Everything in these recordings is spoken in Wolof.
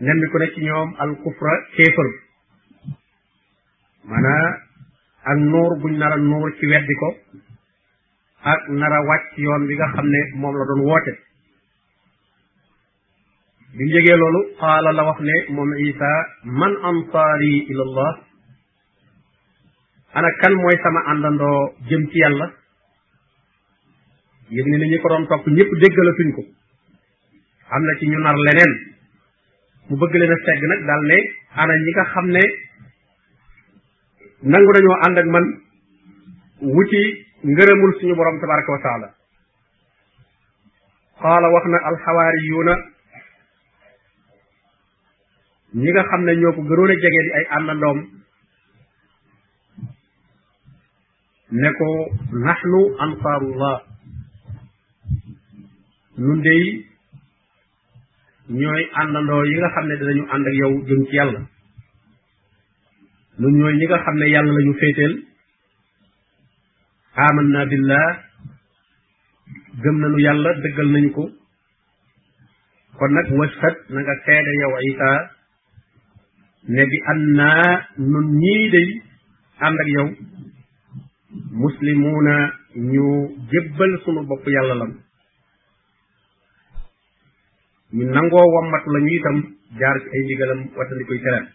nemmi ku ne ci ñoom al kufra kéefër maanaa ak nuur buñ nar a nuur ci weddi ko ak nar a wàcc yoon bi nga xam ne moom la doon woote bi mu yëgee loolu qaala la wax ne moom isa man ansaari ila allah ana kan mooy sama àndandoo jëm ci yàlla yëg ne ni ñi ko doon topp ñëpp déggalatuñ ko am na ci ñu nar leneen mu bëgg leen a segg nag daal ne ana ñi nga xam ne nangu nañoo ànd ak man wuti ngërëmul suñu borom tabaraka wa taala qaala wax na alxawaariyuuna ñi nga xam ne ñoo ko gënoon a jege di ay àndandoom ne ko naxnu ansaarullah nun dey ñooy àndandoo yi nga xam ne dinañu ànd ak yow jëm ci yàlla nun ñooy ñi nga xam ne yàlla lañu féeteel aman na billah gëm nañu yàlla dëggal nañu ko kon nag washhad na nga seede yow isa ne bi an naa nun ñii day ànd ak yow muslimuuna ñu jébbal sunu bopp yàlla lam ñu nangoo wammatu la ñu itam jaar ci ay ndigalam wattandi koy tereem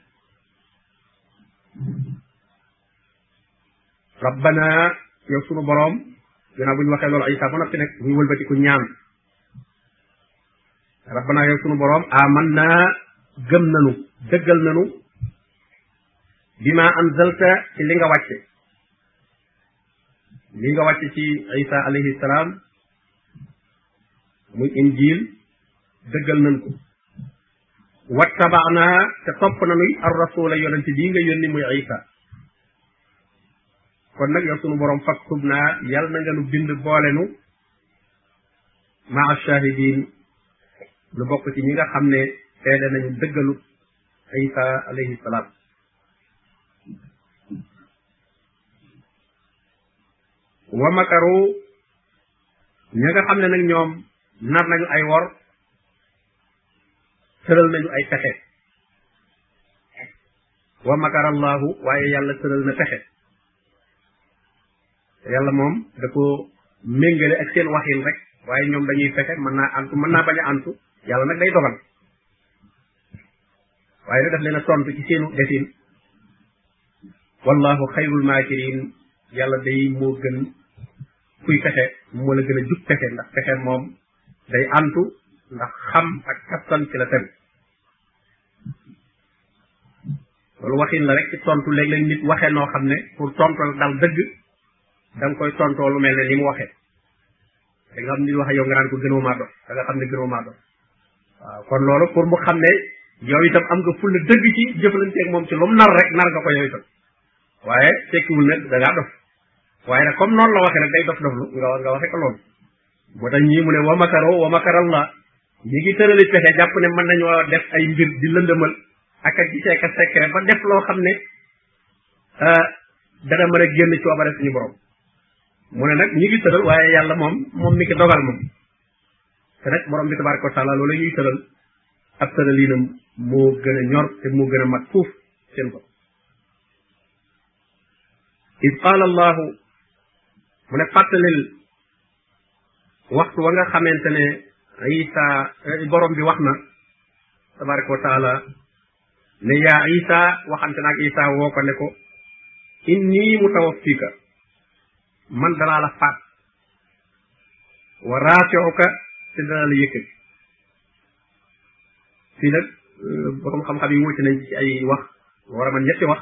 rabbana yow sunu boroom ginnaaw bu ñu waxee loolu Isa ba noppi nag ñu wëlbati ku ñaan rabbana yow sunu boroom aman naa gëm nanu dëggal nanu bi ma anzalta ci li nga wàcce li nga wàcce ci isa alayhi salaam muy injil dëggal nañ ko wattabaana te topp nanuy ar rasula yonente bii nga yónni muy isa kon nag yow sunu borom faktub naa yàlla na nga nu bind boole nu maa shahidin lu bokk ci ñi nga xam ne seede nañu dëggalu isa alayhi salaam wa makaru ña nga xam ne nag ñoom nar nañu ay wor tëral nañu ay pexe wa makara allahu waaye yàlla tëral na pexe yàlla moom da ko méngale ak seen waxin rek waaye ñoom dañuy fexe mën naa antu mën naa bañ a antu yàlla nag day dogal waaye nag daf leen a tontu ci seenu defin wallahu xayrul maakirin yàlla day moo gën kuy fexe moo la gën a jub fexe ndax fexe moom day antu ndax xam ak kattan ci la tegu loolu waxin la rek ci tontu léeg-léeg nit waxee noo xam ne pour tontu la dal dëgg da nga koy tontoo lu mel ne ni mu waxee da nga xam ni wax yow nga naan ko gënoo maa dof da nga xam ne gënoo maa dof waaw kon loolu pour mu xam ne yow itam am nga fulla dëgg ci jëflanteeg moom ci lu mu nar rek nar nga ko yow itam waaye tekkiwul nag da ngaa dof waaye nag comme noonu la waxee nag day dof doflu nga nga waxee ko loolu moo tax ñii mu ne wa makaro wa makarallah ñi ngi tërali pexe jàpp ne mën nañoo def ay mbir di lëndëmal ak ak gisee ka secret ba def loo xam ne euh, dana mën a génn coobare suñu borom mu ne nag ñi ngi tëral waaye yàlla moom moom mi ki dogal moom te nag borom bi tabaraka wa taala loolu ñuy tëral ab tëraliinam moo gën a ñor te moo gën a mat fuuf seen bopp id qaala allahu mu ne fàttalil waxtu wa nga xamante ne isa eh, borom bi wax na tabaraka wa taala ne yaa isa waxante naag isa woo ko ne ko inni mutawaffika man danaa la faat wa raafiuka te danaa la yëkkati fii nag eh, borom xam-xam yi wuute nañ ci ay wax war a man ñetti wax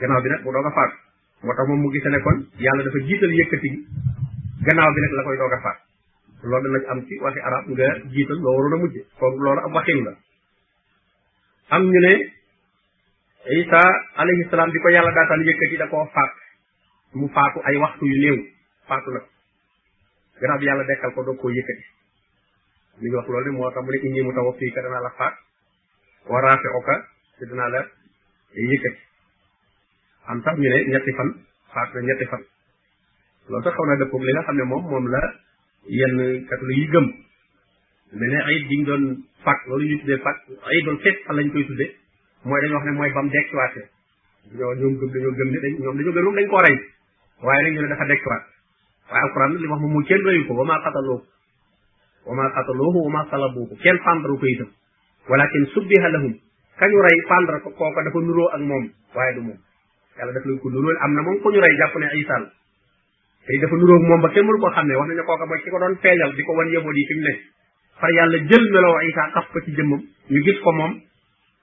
gannaaw bi nag mu doog a faat moo tax moom mu gise ne kon yàlla dafa jiital yëkkati gi gannaaw bi nag la koy doog a faat loolu dana ci am ci waxi arab nga jiital loo waroon a mujje kon loolu ab waxin la am ñu ne isa alayhi salaam bi ko yàlla daataan yëkkati da koo faat mu faatu ay waxtu yu néew faatu na gannaaw bi yàlla dekkal ko doog koo yëkkati li ñu wax loolu ne moo tax mu ne inni mutawaffika danaa la faat wa raafi'uka te dinaa la yëkkati am sax ñu ne ñetti fan faat na ñetti fan loolu sax xaw naa dëppoog li nga xam ne moom moom la yenn catholique yi gëm mais ne ayib bi ñu doon fàq loolu ñu tuddee fàq ayibul feet fan lañ koy tuddee mooy dañoo wax ne mooy bam dekkiwaatee ñoo ñoom gëm dañoo gëm ne dañ ñoom dañoo gëm dañ koo rey waaye nag ñu ne dafa dekkiwaat waaye alquran li wax moom mu kenn reyu ko wa maa xataloo wa maa xataloohu wa maa salabuuhu kenn fàndaru ko itam walakin subbiha lahum kañu rey pendre ko kooka dafa nuroo ak moom waaye du moom yàlla daf lañ ko nuróol am na moom ku ñu rey jàpp ne isa la te dafa nuroo ak moom ba kenn mënu ko xam ne wax nañu kooka mooy ki ko doon feeñal di ko wan yëboot yi fi mu ne far yàlla jël meloo isa taf ko ci jëmmam ñu gis ko moom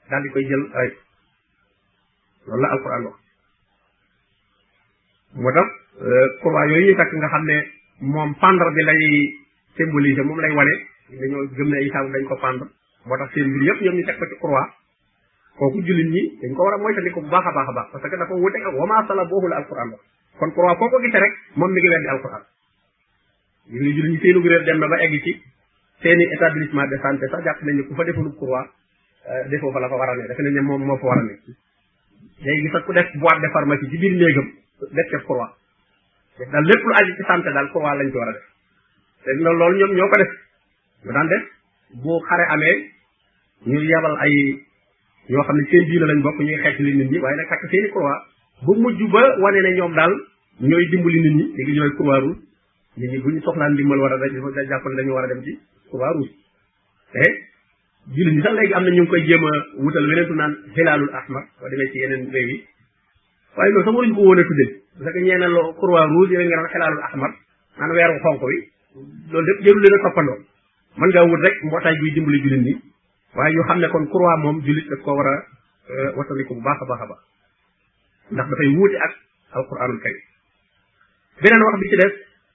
daal di koy jël rey loolu la alquran wax moo tax euh, croix yooyu ñuy takk nga xam ne moom pendre bi lay symboliser moom lay wane dañoo gëm ne Isaa dañ ko pendre moo tax seen mbir yëpp ñoom ñu teg ko ci croix kooku jullit ñi dañ ko war a moytandiku bu baax a baax a baax parce que dafa wuute ak wama sala boobu la alquran wax kon croix foo ko gisee rek moom mi ngi weddi alquran ñu ngi julli ñu seenug réer dem na ba egg ci seeni établissement de santé sax jàpp nañu ku fa deful croix euh, defoo fa la fa war a ne defe nañ ne moom moo fa war a ne léegi sax ku def boîte de pharmacie ci biir néegam def ca croix def daal lépp lu aju ci santé daal croix lañ ci war a def te loolu ñoom ñoo ko def nga daan def bu xare amee ñu yabal ay ñoo xam ne seen diina lañ bokk ñuy xeex li nit ñi waaye nag takk seeni croix ba mujj ba wane ne ñoom daal ñooy dimbali nit ñi léegi ñooy croix rouge nit ñi bu ñu soxlaan ndimbal war a da jàpp ne dañu war a dem ci croix rouge te eh? jullit ñi sax léegi am na ñu ngi koy jéem a wutal weneen tu naan xilaalul ahmar boo demee ci yeneen réew yi waaye loolu sax waruñu ko woon a tuddee parce que ñeena loo croix rouge yooyu nga naan xelaalul ahmar naan weeru xonk wi loolu lépp jëru leen a toppandoo mën ngaa wut rek mbootaay buy dimbali jullit ñi waaye ñu xam ne kon croix moom jullit daf ko war a euh, watandiku bu baax a baax a baax ndax dafay wuute ak alquranul karim beneen wax bi ci des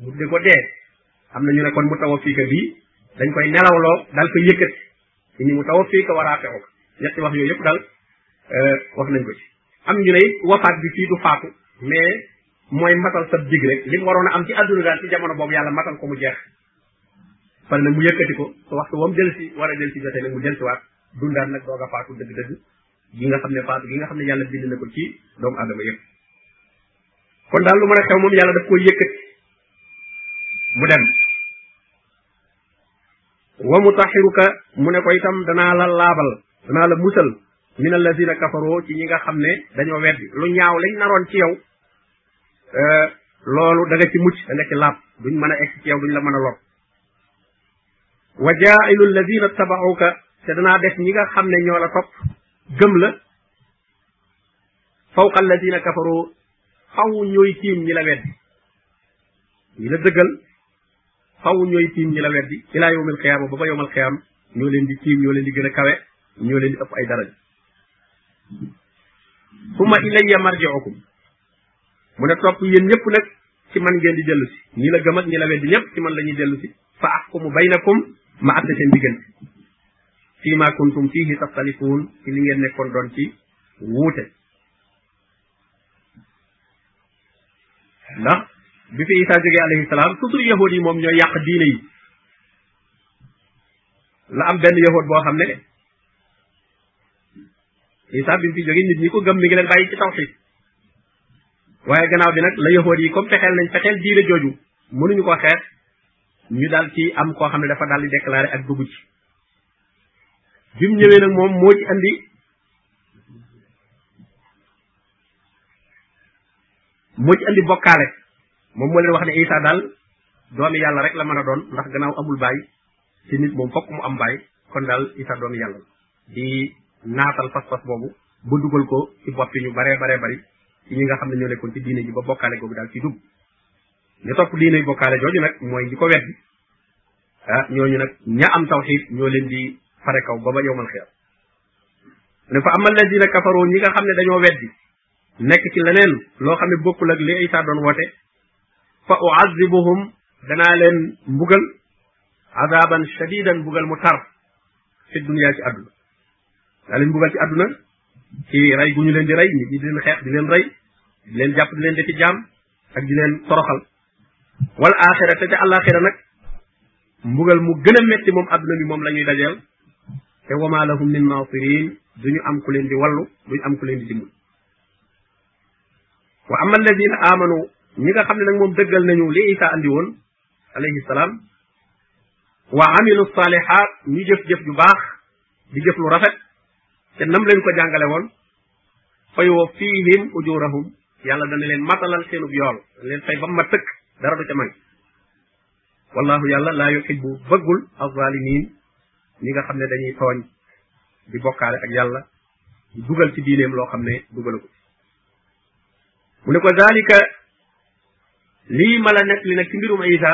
mu tudde ko dee am na ñu ne kon mu tawa fii ka bii dañ koy nelawloo dal ko yëkkat ini mu tawa fii ka war a fexu ñetti wax yooyu yëpp daal euh, wax nañ ko ci am ñu ne it wafaat bi fii du faatu mais mooy matal sa dig rek li mu waroon a am ci àdduna daal ci jamono boobu yàlla matal ko mu jeex fan nag mu yëkkati ko su waxtu wam del si war a del si jotee nag mu del si waat dundaat nag doog a faatu dëgg-dëgg gi nga xam ne faatu gi nga xam ne yàlla bind na ko ci doomu aadama yëpp kon daal lu mën a xew moom yàlla daf koy yëkkati mu dem wa mutaxiruka mu ne ko itam danaa la laabal danaa la musal min alladina kafaroo ci ñi nga xam ne dañoo weddi lu ñaaw lañ naroon ci yow euh, loolu da nga ci mucc da nga ci laab duñ mën a egg ci yow duñ la mën a lor wa jaa'ilu alladina tabauka te danaa def ñi nga xam ne ñoo la topp gëm la fawqa alladina kafaru faw ñooy tiim ñi la weddi ñi la dëggal faw ñooy tiim ñi la weddi ilaa yawmil qiyaama ba ba yawmal qiyaam ñoo leen di tiim ñoo leen di gën a kawe ñoo leen di ëpp ay daraja summa ilayya marji'ukum mu ne topp yéen ñëpp nag ci man ngeen di dellu si ñi la gëm ak ñi la weddi ñëpp ci man la ñuy dellu si fa ahkumu baynakum ma atte seen diggante fii ma kuntum fiihi taxtalifuun ci li ngeen nekkoon doon ci wuute ndax bi fi Isaa jógee alayhi salaam toujours yahud yi moom ñooy yàq diine yi la am benn yahud boo xam ne Isa bi mu fi jógee nit ñi ko gëm mi ngi leen bàyyi ci tawxiid waaye gannaaw bi nag la yahood yi comme fexeel nañ fexeel diine jooju mënuñu ko xeex ñu daal ci am koo xam ne dafa daal di déclaré ak dugg ci bi mu ñëwee nag moom moo ci andi moo ci andi bokkaale moom moo leen wax ne Isa daal doomi yàlla rek la mën a doon ndax gannaaw amul baay te nit moom fokk mu am baay kon daal Isa doomi yàlla di naatal pas-pas boobu ba dugal ko ci bopp yi ñu baree baree bari ci ñi nga xam ne ñoo nekkoon ci diine ji ba bokkaale googu daal ci dugg ñu topp diine bokkaale jooju nag mooy ñi ko weddi ah ñooñu nag ña am tawxiid ñoo leen di fare kaw ba ba yowmal xiyam ne fa amal lazina kafaroo ñi nga xam ne dañoo weddi nekk ci leneen loo xam ne bokkul ak li Isa doon woote fa uazibuhum danaa leen mbugal azaban shadidan mbugal mu tar fi dunia ci àdduna daa leen mbugal ci àdduna ci rey gu ñu leen di rey nit ñi di leen xeex di leen rey di leen jàpp di leen defi jaam ak di leen toroxal wal axira te ca àllaaxira nag mbugal mu gën a metti moom adduna bi moom la ñuy dajeel te wama lahum min nasirin duñu am ku leen di wallu duñu am ku leen di dimbal wa ama alladina amanu ñi nga xam ne nag moom dëggal nañu li isa andi woon alayhi salaam wa amilu salihat ñu jëf-jëf ju baax di jëf lu rafet te nam leen ko jàngale woon fa yuwaffihim ujurahum yàlla dana leen matalal seenub yool dana leen fay ba ma tëkk dara du ca man wallahu yàlla laa yuhibbu bëggul azalimin ñi nga xam ne dañuy tooñ di bokkaale ak yàlla di dugal ci diineem loo xam ne dugalu ko mu ne ko zalika lii ma la nekk li nag ci mbirum isa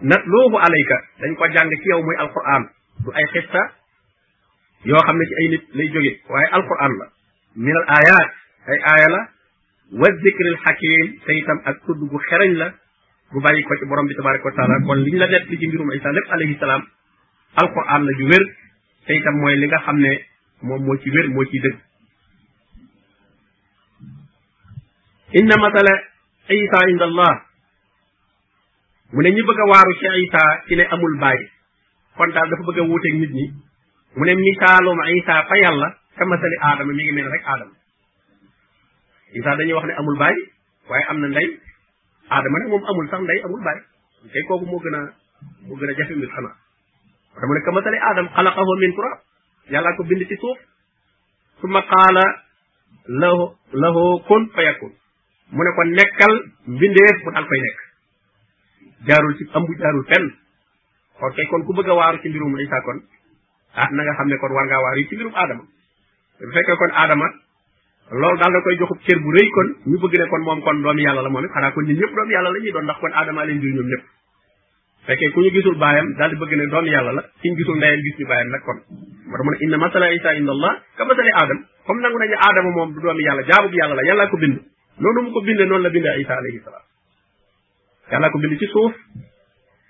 natluuhu alayka dañ ko jàng ci yow muy alquran du ay xista yoo xam ne ci ay nit lay jóge waaye alquran la min al ayat ay aaya la wa zikril hakim te itam ak tudd gu xereñ la bu bàyyi ko ci borom bi tabaraka wa taala kon liñ la nett ci mbirum isa lépp alayhi salaam alquran la ju wér te itam mooy li nga xam ne moom moo ci wér moo ciy dëgg inna masala isa inda allah mu ne ñi bëgg a waaru ci isa ci ne amul bàyyi kon daal dafa bëgg a wuuteeg nit ñi mu ne misaalum isa fa yàlla ka masali aadama mi ngi mel rek aadama isa dañuy wax ne amul baay waaye am na ndey aadama nag moom amul sax ndey amul baay tey kooku moo gën a moo gën a jafe mbir xanaa dama ne ka masali aadama xalaqahu min turab yàllaa ko bind ci suuf suma qaala lahu lahu kun fa yakun mu ne ko nekkal mbindeef mu daal koy nekk jaarul ci ëmb jaarul fenn kon kay kon ku bëgg a waaru ci mbirum Isa kon ah na nga xam ne kon war ngaa waaru yi ci mbirum Adama bu fekkee kon Adama loolu daal da koy joxub cër bu rëy kon ñu bëgg ne kon moom kon doomu yàlla la moom it xanaa kon ñun ñëpp doomu yàlla la ñuy doon ndax kon Adama leen jur ñoom ñëpp fekkee ku ñu gisul baayam daal di bëgg ne doom yàlla la ki ñu gisul ndeyam gis ñu baayam nag kon moo tax mu ne inna masala isa inda allah ka masali aadam comme nangu nañu aadama moom du doomi yàlla jaamu bi yàlla la yàllaa ko bind noonu mu ko bindee noonu la bindee isa alayhi salaam yàllaa ko bind ci suuf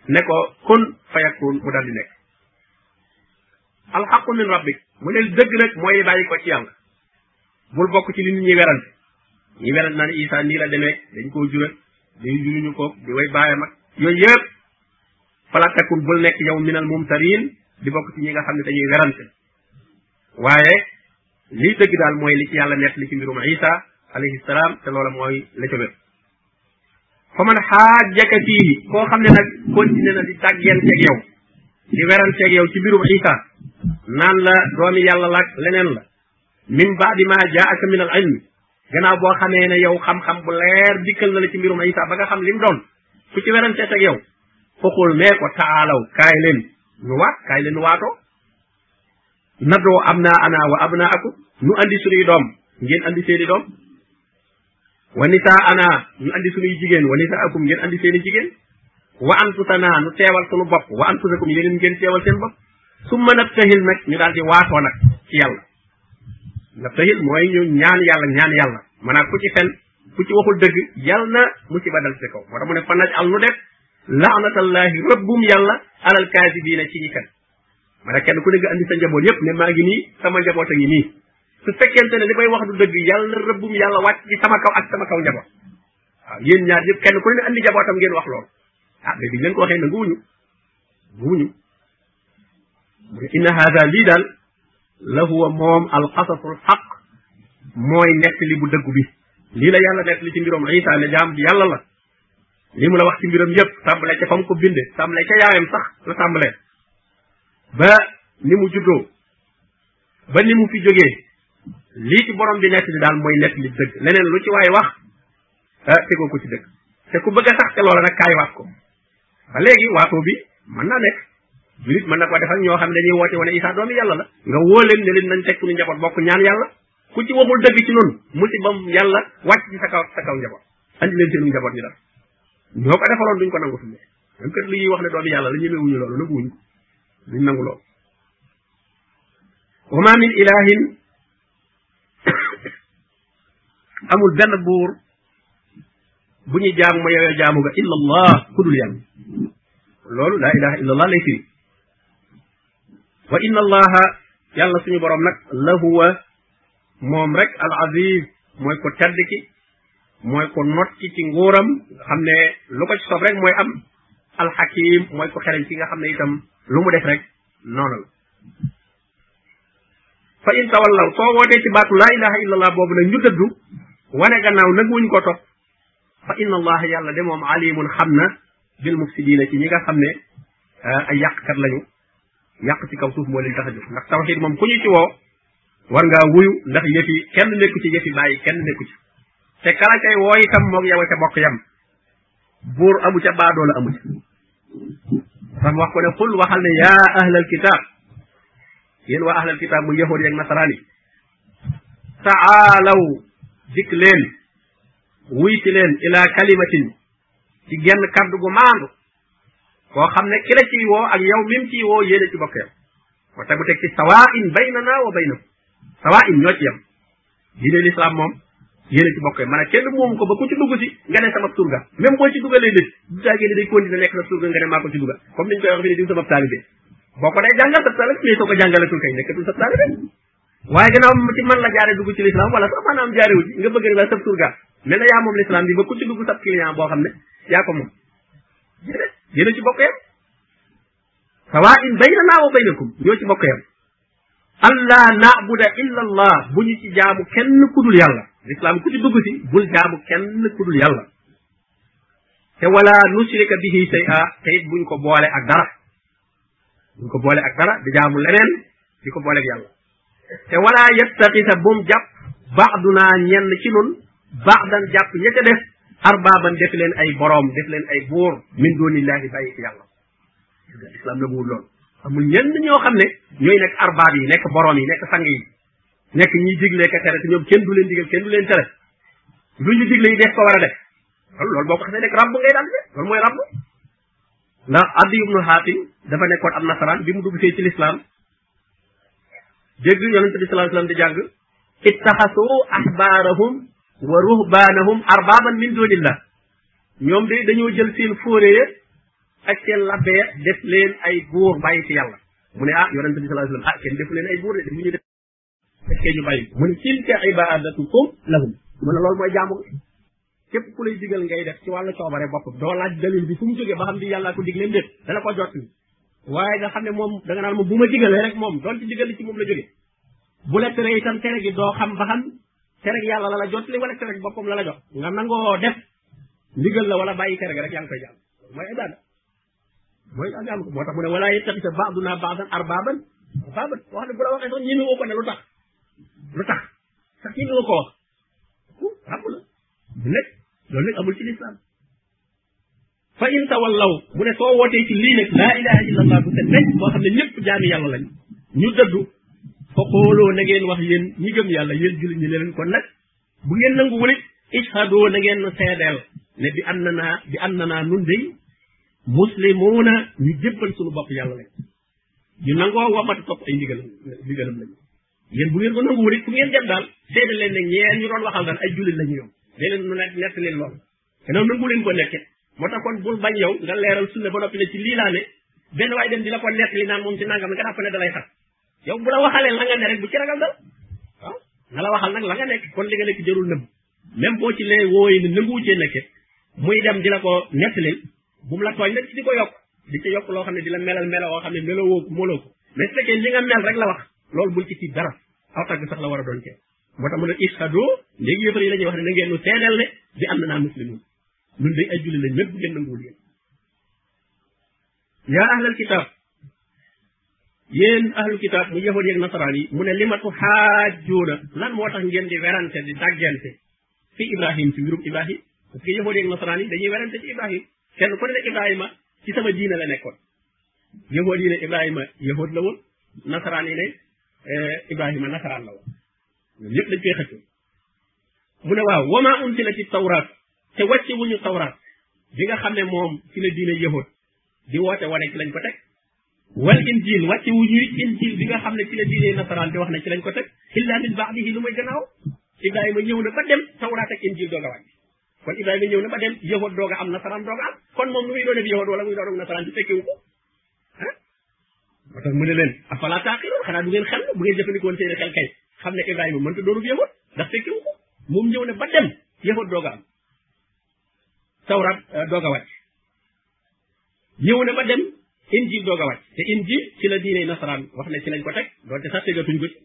ne ko kun fayakun mu daal di nekk alxaqu min rabbik mu ne dëgg nag mooy bàyyi ko ci yàlla bul bokk ci li nit ñi werante ñi werante naan Isa nii la demee dañ koo jural dañ juruñu ko di way baayam ak yooyu yëpp fala takun bul nekk yow minal mumtarin di bokk ci ñi nga xam ne dañuy werante waaye lii dëgg daal mooy li ci yàlla nekk li ci mbirum Isa alayhi salaam te loola mooy la ca wér fa man xaajaka fii koo xam ne nag continué na di tàggenteeg yow di weranteeg yow ci mbirum Isa naan la doomi yàlla laak leneen la min baadi ma jaaka min al ilmi gannaaw boo xamee ne yow xam-xam bu leer dikkal na la ci mbirum Isa ba nga xam lim doon ku ci werantee ak yow foxul nee ko taalaw kaay leen ñu waat kaay leen waatoo nadoo am naa ana wa ab naa aku nu andi suñuy doom ngeen andi seeni doom wa nisaa ana ñu andi sunuy jigéen wa nisaa akum ngeen andi seeni jigéen wa anfusana nu teewal sunu bopp wa anfusakum yéen ngeen teewal seen bopp summa nabtahil nag ñu daal di waatoo nag ci yàlla nabtahil mooy ñu ñaan yàlla ñaan yàlla maanaam ku ci fen ku ci waxul dëgg yàlla na musiba dal ci kaw moo tax mu ne fa naj al nu def laanatallahi rëbbum yàlla alal kaasibiina ci ñi fen ma ne kenn ku ne nga andi sa njaboot yépp ne maa ngi nii sama njaboot a ngi nii su fekkente ne li may wax du dëgg yàlla rëbbum yàlla wàcc ci sama kaw ak sama kaw njaboot waaw yéen ñaar yëpp kenn ku ne andi njabootam ngeen wax loolu ah mais biñ leen ko waxee nanguwuñu nanguwuñu mu ne inna haada lii daal la huwa moom alqasasul xaq mooy nettali bu dëggu bi lii la yàlla nettali ci mbiroom isa ne jaam bi yàlla la li mu la wax ci mbiram yépp tàmbale ca fa mu ko binde tàmbale ca yaayam sax la tàmbale ba ni mu juddoo ba ni mu fi jógee lii ci borom bi nett li daal mooy nett li dëgg leneen lu ci waay wax ah tegoo ko ci dëgg te ku bëgg a sax ca loola nag kaay waat ko ba léegi waatoo bi mën naa nekk julit mën na ko defal ñoo xam ne dañuy woote wane Isaa doomi yàlla la nga woo leen ne leen nañ teg suñu njaboot bokk ñaan yàlla ku ci waxul dëgg ci noonu musibam yàlla wàcc ci sa kaw sa kaw njaboot andi leen seen njaboot ñu def ñoo ko defaloon duñ ko nangu fi mu même kat li ñuy wax ne doomi yàlla la ñemewuñu loolu nangu wuñ ko duñ nangu loolu wa ma min ilahin amul benn buur bu ñuy jaamu ma yooyoo jaamu nga illa allah ku dul yàlla loolu laa ilaha illa allah lay firi wa inna allaha yàlla suñu borom nag lahuwa moom rek al aziz mooy ko tedd ki mooy ko not ki ci nguuram xam ne lu ko ci soob rek mooy am al hakim mooy ko xereñ ki nga xam ne itam lu mu def rek noonu la fa in tawallaw soo wootee ci baatu laa ilaha illallah boobu nag ñu dëddu wane gannaaw nag wuñ ko topp fa inna allaha yàlla de moom alimun xam na bil mufsidina ci ñi nga xam ne ah, ay yàqkat lañu yàq ci kaw suuf moo leen tax a jóg ndax tawxid moom ku ñu ci woo war ngaa wuyu ndax yëf yi kenn nekku ci yëf yi bàyyi kenn nekku ci te kala kay woo itam moog yow ca bokk yam buur amu ca baadoo la amu ca sam wax ko ne xul waxal ne yaa ahlal kitaab yéen waa ahlal kitaab mu yahood yeeg nasaraan yi taalaw dikk leen wuy ci leen ila kalimatin ci genn kaddu gu maandu koo xam ne ki la ciy woo ak yow mim ciy woo yéene ci bokk yam wa tegu teg ci sawa in baynana wa baynakum sawa in ñoo ci yam diine l'islam moom yéene ci bokk yam maanaam kenn moomu ko ba ku ci dugg si nga ne sama surga même boo ci dugalee nit du jaagee ni day continuer nekk sa surga nga ne maa ko ci dugal comme niñ koy wax bi ne diw sama taalibe boo ko day jàngal sa taalibe mais soo ko jàngalatul kay nekkatul sa taalibe waaye gannaaw ci man la jaare dugg ci l'islam wala sax maanaam jaarewu ci nga bëgg rek la sab surga ne la yaa moom l'islam bi ba ku ci dugg sab client boo xam ne yaa ko moom yéen a ci bokk yam sawa in baynana wa baynakum ñoo ci bokk yam allah naabuda illa allah bu ñu ci jaamu kenn ku dul yàlla l'islam ku ci dugg si bul jaamu kenn ku dul yàlla te wala nushrika bihi shay'a te it buñ ko boole ak dara buñ ko boole ak dara di jaamu leneen di ko boole ak yàlla te wala yettaxisa bu mu jàpp baaduna ñenn ci nun baadan jàpp ña ca def arbaaban def leen ay boroom def leen ay buur min dunillahi bàyyi ci yàlla islam na buur loolu amul ñenn ñoo xam ne ñooy nekk arbaab yi nekk boroom yi nekk sang yi nekk ñiy diglee ka tere te ñoom kenn du leen digal kenn du leen tere lu ñu digle yi def ko war a def loolu boo ko xasee nekk rabb ngay daal de loolu mooy rabb ndax Adi ibnu Hatim dafa nekkoon am nasaraan bi mu dugg see ci lislaam dégg yonente bi sallallahu alayhi wasallam di jàng ittaxasu ahbaarahum wa ruhbaanahum arbaaban min dunillah ñoom de dañoo jël seen fóore ya ak seen labbe ya def leen ay buur bàyyi ci yàlla mu ne ah yonente bi sallallahu alayhi wasallam ah kenn defu leen ay buur de def ñu def fekkee ñu bàyyi mu ne tilka ibadatukum lahum mu ne loolu mooy jaamu képp ku lay digal ngay def ci wàllu coobare boppam doo laaj dalil bi fu mu jógee ba xam di yàllaa ko digleen déet dana ko jot waaye nga xam ne moom da nga naan moom bu ma digalee rek moom doon ci digal ci moom la jógee bu la tere itam tere gi doo xam ba xam tere gi yàlla la la jot li wala tere gi boppam la la jot nga nangoo def ndigal la wala bàyyi tere gi rek yaa ngi koy jàll mooy ibaada mooy ak jaamu ko moo tax mu ne wala yettaxisa baaduna baadan arbaaban arbaaban wax ne bu la waxee sax ñeme woo ko ne lu tax lu tax sax ñeme woo ko wax ku ràbb la bu nekk loolu nag amul ci lislaam fa in tawallaw mu ne soo wootee ci lii nag laa ilaha illa allah bu set nekk boo xam ne ñëpp jaami yàlla lañ ñu dëddu fa xooloo na ngeen wax yéen ñi gëm yàlla yéen jullit ñi ne leen kon nag bu ngeen nangu wulit ishadoo na ngeen nu seedeel ne bi am na naa bi am na naa nun day muslimuuna ñu jébbal suñu bopp yàlla lañ ñu nangoo wamatu topp ay ndigal ndigalam lañu yéen bu ngeen ko nangu wulit fu ngeen dem daal seedeel leen ne ñeen ñu doon waxal daal ay jullit lañu yow dee leen nu nekk leen lool te loolu nangu leen ko nekke moo tax kon bul bañ yow nga leeral sunna ba noppi ne ci lii laa ne benn waaye dem di la ko nett li naan moom ci nangam nga dàpp ne dalay xas yow bu la waxalee la nga ne rek bu ci ragal dal waaw na la waxal nag la nga nekk kon li nga nekk jarul nëbb même boo ci lee wooyi ne nanguwu cee nekke muy dem di la ko nett li bu mu la tooñ nag ci di ko yokk di ci yokk loo xam ne di la melal melo woo xam ne meloo woo ko moloo ko mais fekkee li nga mel rek la wax loolu bul ci ci dara aw tagg sax la war a doon cee moo tax mu ne ishadu léegi yëfar yi la ñuy wax ne na ngeen nu seedeel ne bi am na naa muslimun ñun day ay julli lañ même bu ngeen nanguwul yéen yaa ahlal kitaab yéen ahlu kitaab mu yahud yeeg nasaraan yi mu ne li ma tu xaajuuna lan moo tax ngeen di werante di dàggante fi ibrahim ci mbirum ibrahim parce que yahud yeeg nasaraan yi dañuy werante ci ibrahim kenn ku ne ne ibrahima ci sama diina la nekkoon yahud yi ne ibrahima yahud la woon nasaraan yi ne ibrahima nasaraan la woon ñoom ñëpp dañ koy xëccoo mu ne waaw wama unzila ci tawraat te wàcce wuñu tawraat bi nga xam ne moom ci la diine yahud di woote wane ci lañ ko teg wal injil wàcce wuñu injil bi nga xam ne ci la diine nasaraan di wax ne ci lañ ko teg illa min ba'dihi lu muy gannaaw ibrahima ñëw na ba dem tawraat ak injil doog a wàcc kon ibrahima ñëw na ba dem yahud doog a am nasaraan doog a am kon moom lu muy doon ak yahud wala muy doon ak nasaraan di fekkewu ko moo tax mu ne leen afala taaqiloon xanaa du ngeen xel bu ngeen jëfandikoon seen xel kay xam ne Ibrahima mënta doonub yëngoon ndax fekkewu ko moom ñëw ne ba dem yëngoon doog a am tawraat euh, doog a wàcc ñëw ne ba dem injil doog a wàcc te injil ci la diine nasaraan wax ne ci lañ ko teg doonte sax tegatuñ ko ci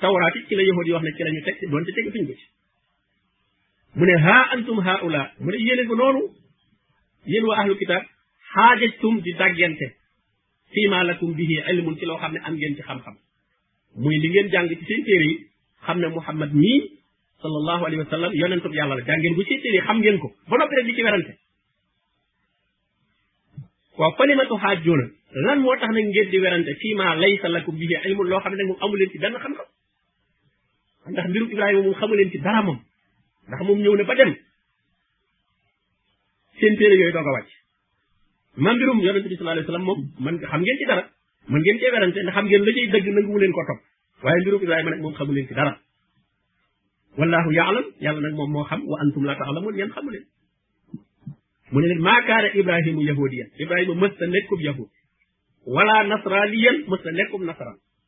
tawraat it ci la yëngoon yi wax ne ci lañu teg doonte tegatuñ ko ci mu ne ha antum haula mu ne yéen a ko noonu yéen waa ahlu kitab xaajajtum di daggante fii ma lakum bihi ilmun ci loo xam ne am ngeen ci xam-xam muy li ngeen jàng ci seen téere yi xam ne muhammad mii sallallahu alayhi wa sallam yonentub yàlla la jàngeen bu seen téere yi xam ngeen ko ba noppi rek di ci werante waaw fa limatu xaajoona lan moo tax nag ngeen di werante fii ma laysa lakum bihi ilmun loo xam ne nag moom amu leen ci benn xam-xam ndax mbirum Ibrahima moom xamu leen ci dara moom ndax moom ñëw na ba dem seen téere yooyu doog a wàcc man mbirum yonente bi sallallahu alayhi wasallam moom man xam ngeen ci dara man ngeen cee werante ndax xam ngeen la cay dëgg nanguwu leen ko topp waaye mbirum Ibrahima nag moom xamu leen ci dara wallahu yaalam yàlla nag moom moo xam wa antum la taalamun ngeen xamu leen mu ne leen maa kaana ibrahimu yahudiyan ibrahima mës ta nekkub yahud wala nasraniyan mës ta nekkub nasran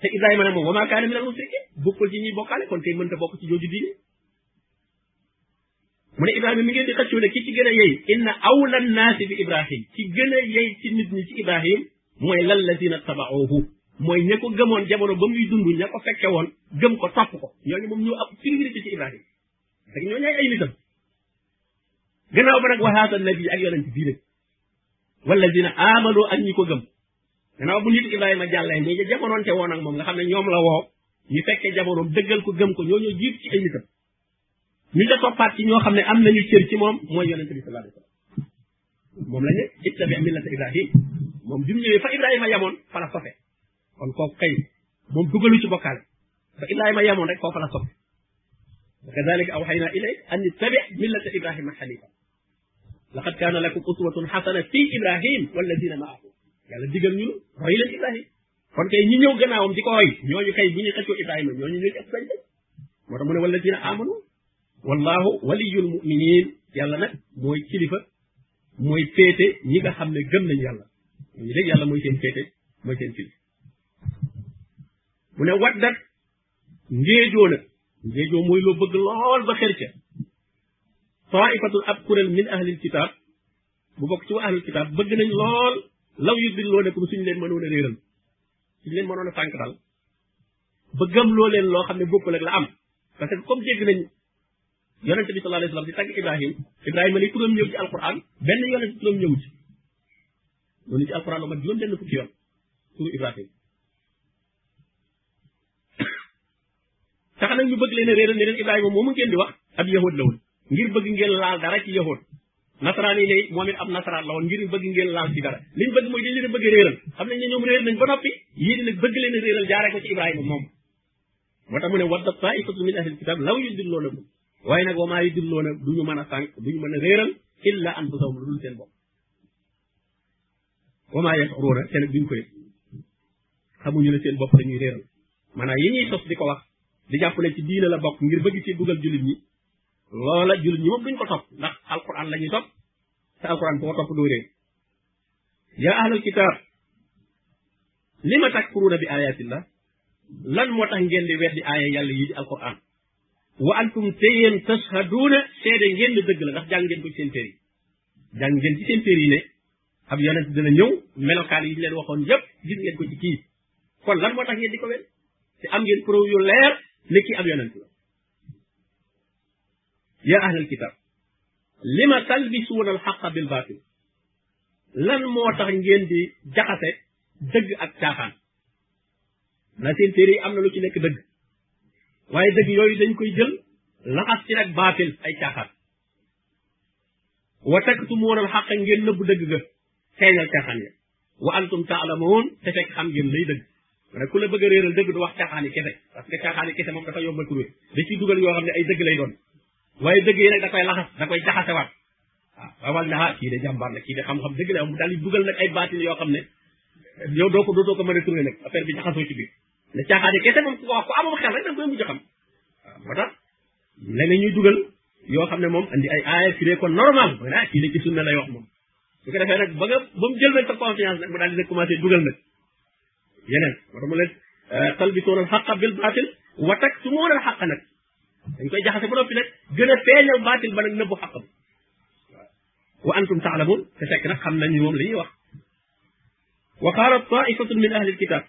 te Ibrahima nag moom wa maa kaana minal musrikiin bokkul ci ñuy bokkaale kon tey mënta bokk ci jooju diine mu ne Ibrahima mi ngeen di xëccoo ne ki ci gën a yey inna awla naasi bi Ibrahim ci gën a yey ci nit ñi ci Ibrahim mooy lan la si na tabaxoohu mooy ña ko gëmoon jamono ba muy dund ña ko fekke woon gëm ko topp ko ñooñu moom ñoo ab priorité ci Ibrahim parce que ñooñu ay ay nitam gannaaw ba nag wa haada nabi ak yonent bii nag wallazina amanu ak ñi ko gëm gannaaw bu nit Ibrahima jàllee ñi jamonoonte woon ak moom nga xam ne ñoom la woo ñu fekkee jamonoom dëggal ko gëm ko ñoo ñoo jiit ci ay nitam ñu ca toppaat ci ñoo xam ne am nañu cër ci moom mooy yonente bi sallallahu alayhi wasallam moom la ñu ittabi millata Ibrahim moom bi mu ñëwee fa Ibrahima yamoon fa la sofe kon kooku kay moom dugalu ci bokkaale fa Ibrahima yamoon rek foofa la sofe wa kadalika awxayna ilayk an ittabi millata Ibrahima xanifa laqad kaana lakum uswatun xasana fi ibrahim walladina maahu yàlla digal ñu roy leen ibrahim kon kay ñi ñëw gannaawam di ko roy ñooñu kay bu ñuy xëccoo ibrahima ñooñu ñooy ëpp sañ sañ moo tax mu ne walladina amanu wallahu waliyul muminin yàlla nag mooy kilifa mooy féete ñi nga xam ne gëm nañ yàlla ñu léegi yàlla mooy seen féete mooy seen kilifa mu ne waddat ngéejoo nag ngéejoo mooy loo bëgg lool ba xer ca taifatun ab kuréel min ahlil kitaab bu bokk ci wa ahlil kitaab bëgg nañ lool law yu dil loo nekum suñ leen mënoon a réeral suñ leen mënoon a sànk dal ba gëm loo leen loo xam ne bokkul ak la am parce que comme dégg nañ yonent bi sallallahu alayhi wasallam di tagg ibrahim ibrahima li turam ñëw ci alquran benn yonent turam ñëw ci loolu ci alquran lu mat juróom benn fukki yoon turu ibrahim tax nag ñu bëgg leen a réeral ne leen Ibrahima moomu ngeen di wax ab yahud la woon ngir bëgg ngeen laal dara ci yahud nasaraan yi ne moom it ab nasaraan la woon ngir bëgg ngeen laal ci dara liñ bëgg mooy dañ leen a bëgg a réeral xam nañ ne ñoom réer nañ ba noppi yéen nag bëgg leen a réeral jaaree ko ci Ibrahima moom moo tax mu ne wadda taifatu min ahlil kitab law yudilloonakum waaye nag wamaa yudilloona du ñu mën a sànq du ñu mën a réeral illa anfusahum lu dul seen bopp wa maa yash'uruuna te nag duñ ko yëg xamuñu ne seen bopp dañuy réeral maanaam yi ñuy sos di ko wax di jàpp ne ci diine la bokk ngir bëgg ci dugal jullit ñi loola jullit ñi moom duñ ko topp ndax alquran la ñuy topp te alquran bu ko topp doo réer yaa ahlal kitaab li ma takfuruuna bi ayatillah lan moo tax ngeen di weddi aaya yàlla yi di alquran wa antum te yéen tashhaduuna seede ngeen ne dëgg la ndax jàng ngeen ko ci seen téere jàng ngeen ci seen téere yi ne ab yonent dana ñëw melokaan yi ñu leen waxoon yépp gis ngeen ko ci kii kon lan moo tax ngeen di ko wel te am ngeen preuve yu leer ne kii ab yonent la yaa ahlal kitab lima talbisuuna al xaqa bil baatil lan moo tax ngeen di jaxase dëgg ak caaxaan na seen téere yi am na lu ci nekk dëgg waaye dëgg yooyu dañ koy jël laxas ci nag baatil ay caaxaan wa taktumuuna al xaqa ngeen nëbb dëgg ga feeñal caaxaan ya wa antum taalamuun te fekk xam ngeen lay dëgg maanaam ku la bëgg a réeral dëgg du wax caaxaan yi kese parce que caaxaan yi kese moom dafa yombal kuréel da ciy dugal yoo xam ne ay dëgg lay doon waaye dëgg yi nag da koy laxas da koy jaxasewaat waaw rawal na ah kii de jàmbaar la kii de xam-xam dëgg la am daal di dugal nag ay baatin yoo xam ne yow doo ko doo ko mën a tourné nag affaire bi jaxasoo ci biir ne caaxaan yi kese moom ku ko wax ku amum xel rek da nga koy mujj xam waaw moo tax léeg-léeg ñuy dugal yoo xam ne moom andi ay aaya firee ko normal mooy ah kii de ci sunna lay wax moom su ko defee nag ba nga ba mu jël nag sa confiance nag mu daal dina commencé dugal nag yeneen moo tax mu leen euh, talbisuuna al xaqa bil baatil wa taktumuuna al xaqa nag dañ koy jaxase ba noppi nag gën a feeñal baatil ba nag nëbbu xaqam wa antum taalamun te fekk nag xam nañ ñoom li ñuy wax wa qaala taifatun min ahli alkitab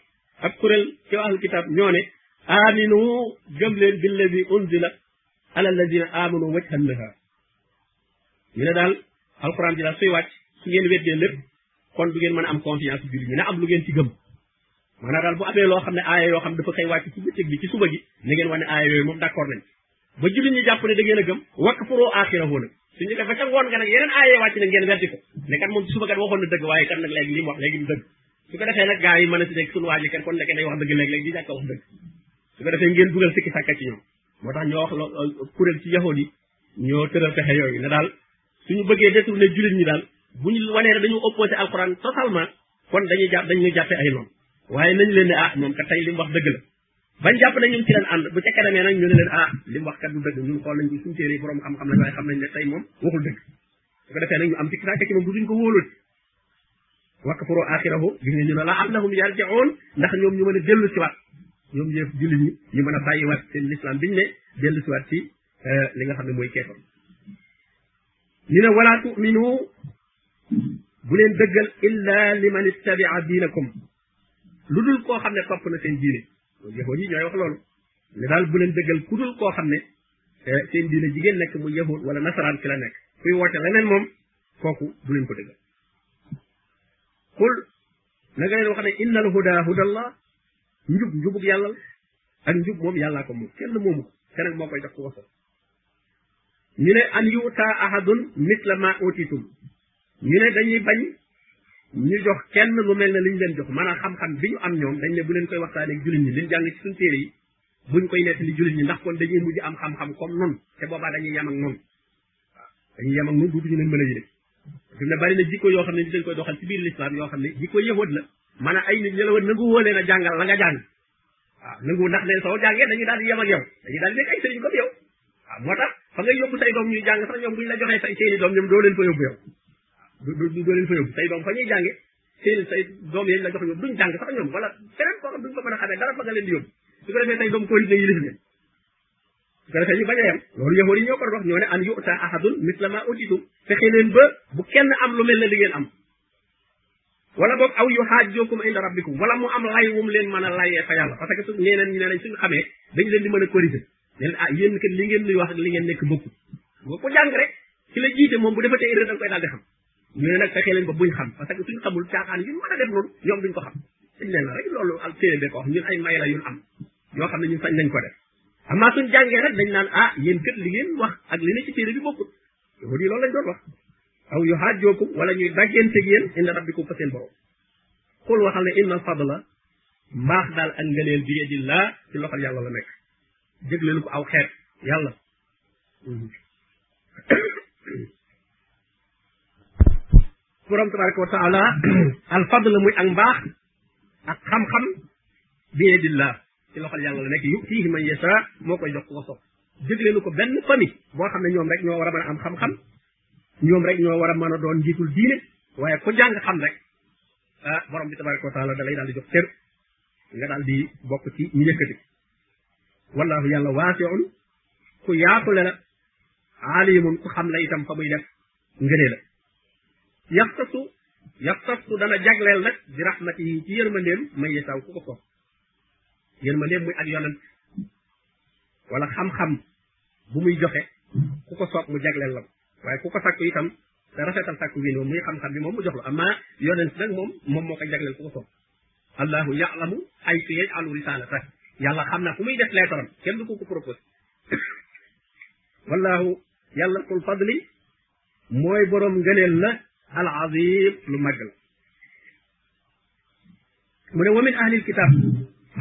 ak kuréel ci ahli alkitab ñoo ne aminu gëm leen billadi unzila ala alladina amanu wajhan laha ñu ne daal alquran ji daal suy wàcc su ngeen weddee lépp kon du ngeen mën a am confiance julli ñi na am lu ngeen ci gëm maanaam daal bu amee loo xam ne aaya yoo xam dafa koy wàcc ci bëccëg bi ci suba gi na ngeen wane aaya yooyu moom d'accord nañ ba jullit ñi jàpp ne da ngeen a gëm wakk furoo axirahu nag suñu defee ba ca ngoon nga nag yeneen aayee wàcc na ngeen werti ko ne kat moom ci suba kat waxoon na dëgg waaye kat nag léegi li mu wax léegi du dëgg su ko defee nag gaa yi mën a si nekk suñu waaji kat kon nekk day wax dëgg léeg-léeg di jàkk wax dëgg su ko defee ngeen dugal sikki sàkka ci ñoom moo tax ñoo wax lo kuréel ci yahood yi ñoo tëral fexe yooyu ne daal suñu bëggee détourné jullit ñi daal bu ñu wanee ne dañu opposé alquran totalement kon dañuy jàpp dañu jàppee ay noonu waaye nañ leen ne ah moom kat tey li mu wax dëgg la bañ jàpp ne ñun ci leen ànd bu ca kanamee nag ñu ne leen ah li mu wax kat du dëgg ñun xool nañ ci suñu téere yi borom xam-xam lañ waaye xam nañ ne tey moom waxul dëgg bu ko defee nag ñu am ci kitaaka ci moom bu duñ ko wóolul wakk furo axirahu gis nga ñu ne la annahum yarji'un ndax ñoom ñu mën a dellu si waat ñoom yëf jullit ñi ñu mën a bàyyi waat seen l'islam biñ ne dellu si waat ci euh, li nga xam ne mooy keefam ñu ne wala tuminu bu leen dëggal illa liman ittabia diinakum lu dul koo xam ne topp na seen diine loolu yahood yi ñooy wax loolu ne daal bu leen dëggal ku dul koo xam ne eh, seen diine jigéen nekk mu yahood wala nasaraan ci la nekk kuy woote leneen moom kooku bu leen ko dëggal xul na nga leen wax ne inna al huda huda allah njub njubug yàlla ak njub moom yàllaa ko moom kenn moomu ko keneen moo koy jox ku ko ñu ne an yuuta ahadun misla ma utitum ñu ne dañuy bañ ñu jox kenn lu mel ne liñ leen jox maanaam xam-xam bi ñu am ñoom dañ ne bu leen koy waxtaanee jullit ñi liñ jàng ci suñ téere yi buñ koy nekk li jullit ñi ndax kon dañuy mujj am xam-xam comme noonu te boobaa dañuy yem ak noonu waaw dañuy yem ak noonu duutuñu leen mën a yëg fi mu ne bari na jikko yoo xam ne ñu dañ koy doxal ci biir l'islam yoo xam ne jikko yëwat la maanaam ay nit ñi la war nangu woo leen a jàngal la nga jàng waaw nangu ndax ne soo jàngee dañuy daal di yem ak yow dañuy daal di nekk ay sëriñ comme yow waaw moo tax fa ngay yóbbu say doom ñuy jàng sax ñoom buñ la joxee say seeni doom ñoom doo leen fa yóbbu yow du doo leen fa yóbbu say doom fa ñuy jànge seeni say doom yañ la jox ñoom duñ jàng sax ñoom wala feneen koo xam duñ fa mën a xamee dara fa nga leen di yóbbu su ko defee say doom koo it ne yilif leen su ko defee ñu bañ a yem loolu yahoor yi ñoo ko doon wax ñoo ne an yuta ahadun misla ma utitum fexe leen ba bu kenn am lu mel ne li ngeen am wala boog aw yu xaajookum inda rabbikum wala mu am lay wum leen mën a layee fa yàlla parce que su ñeneen ñi ne nañ suñu xamee dañ leen di mën a corriger ne leen ah yéen kat li ngeen nuy wax ak li ngeen nekk bokku boo ko jàng rek ci la jiite moom bu defatee erreur da nga koy daal di xam ñu ne nag fexe leen ba buñ xam parce que suñ xamul caaxaan yu mën a def noonu ñoom duñ ko xam dañ leen la rek loolu al téere bi ko wax ñun ay may la yu am yoo xam ne ñun sañ nañ ko def amaa suñ jàngee rek dañ naan ah yéen kat li ngeen wax ak li ne ci téere bi bokkut yow di loolu lañ doon wax aw yu xaajookum wala ñuy daggenteeg yéen inda rabbikum fa seen borom xul waxal ne inna fadla mbaax daal ak ngëneel bi di laa ci loxol yàlla la nekk jégleen ko aw xeet yàlla borom tabaraka wa taala al fadl muy ak mbaax ak xam-xam bi di laa ci loxol yàlla la nekk yu fiihi man yasha moo koy jox ku ko sopp jégleenu ko benn famille boo xam ne ñoom rek ñoo war a mën a am xam-xam ñoom rek ñoo war a mën a doon njiitul diine waaye ku jàng xam rek ah borom bi tabaraka wa taala da lay daal di jox cër nga daal di bokk ci ñu yëkkati wallahu yàlla waasiun ku yaatule la alimun ku xam la itam fa muy def ngënee la yaxtasu yaxtasu dana jagleel nag bi rahmati yi ci yërmandeem may yesaw ku ko sopp yërmandeem muy ak yonent wala xam-xam bu muy joxe ku ko soob mu jagleel la ko waaye ku ko sàkku itam te rafetal sàkku wi noonu muy xam-xam bi moom mu jox la amma yonent nag moom moom moo ko jagleel ku ko soob allahu ya'lamu haythu yaj'alu risalata yàlla xam na fu muy def leetaram kenn du ko ko proposé wallahu yàlla tul fadli mooy boroom ngëneel la al azim lu màgg la mu ne wa min ahlil kitaab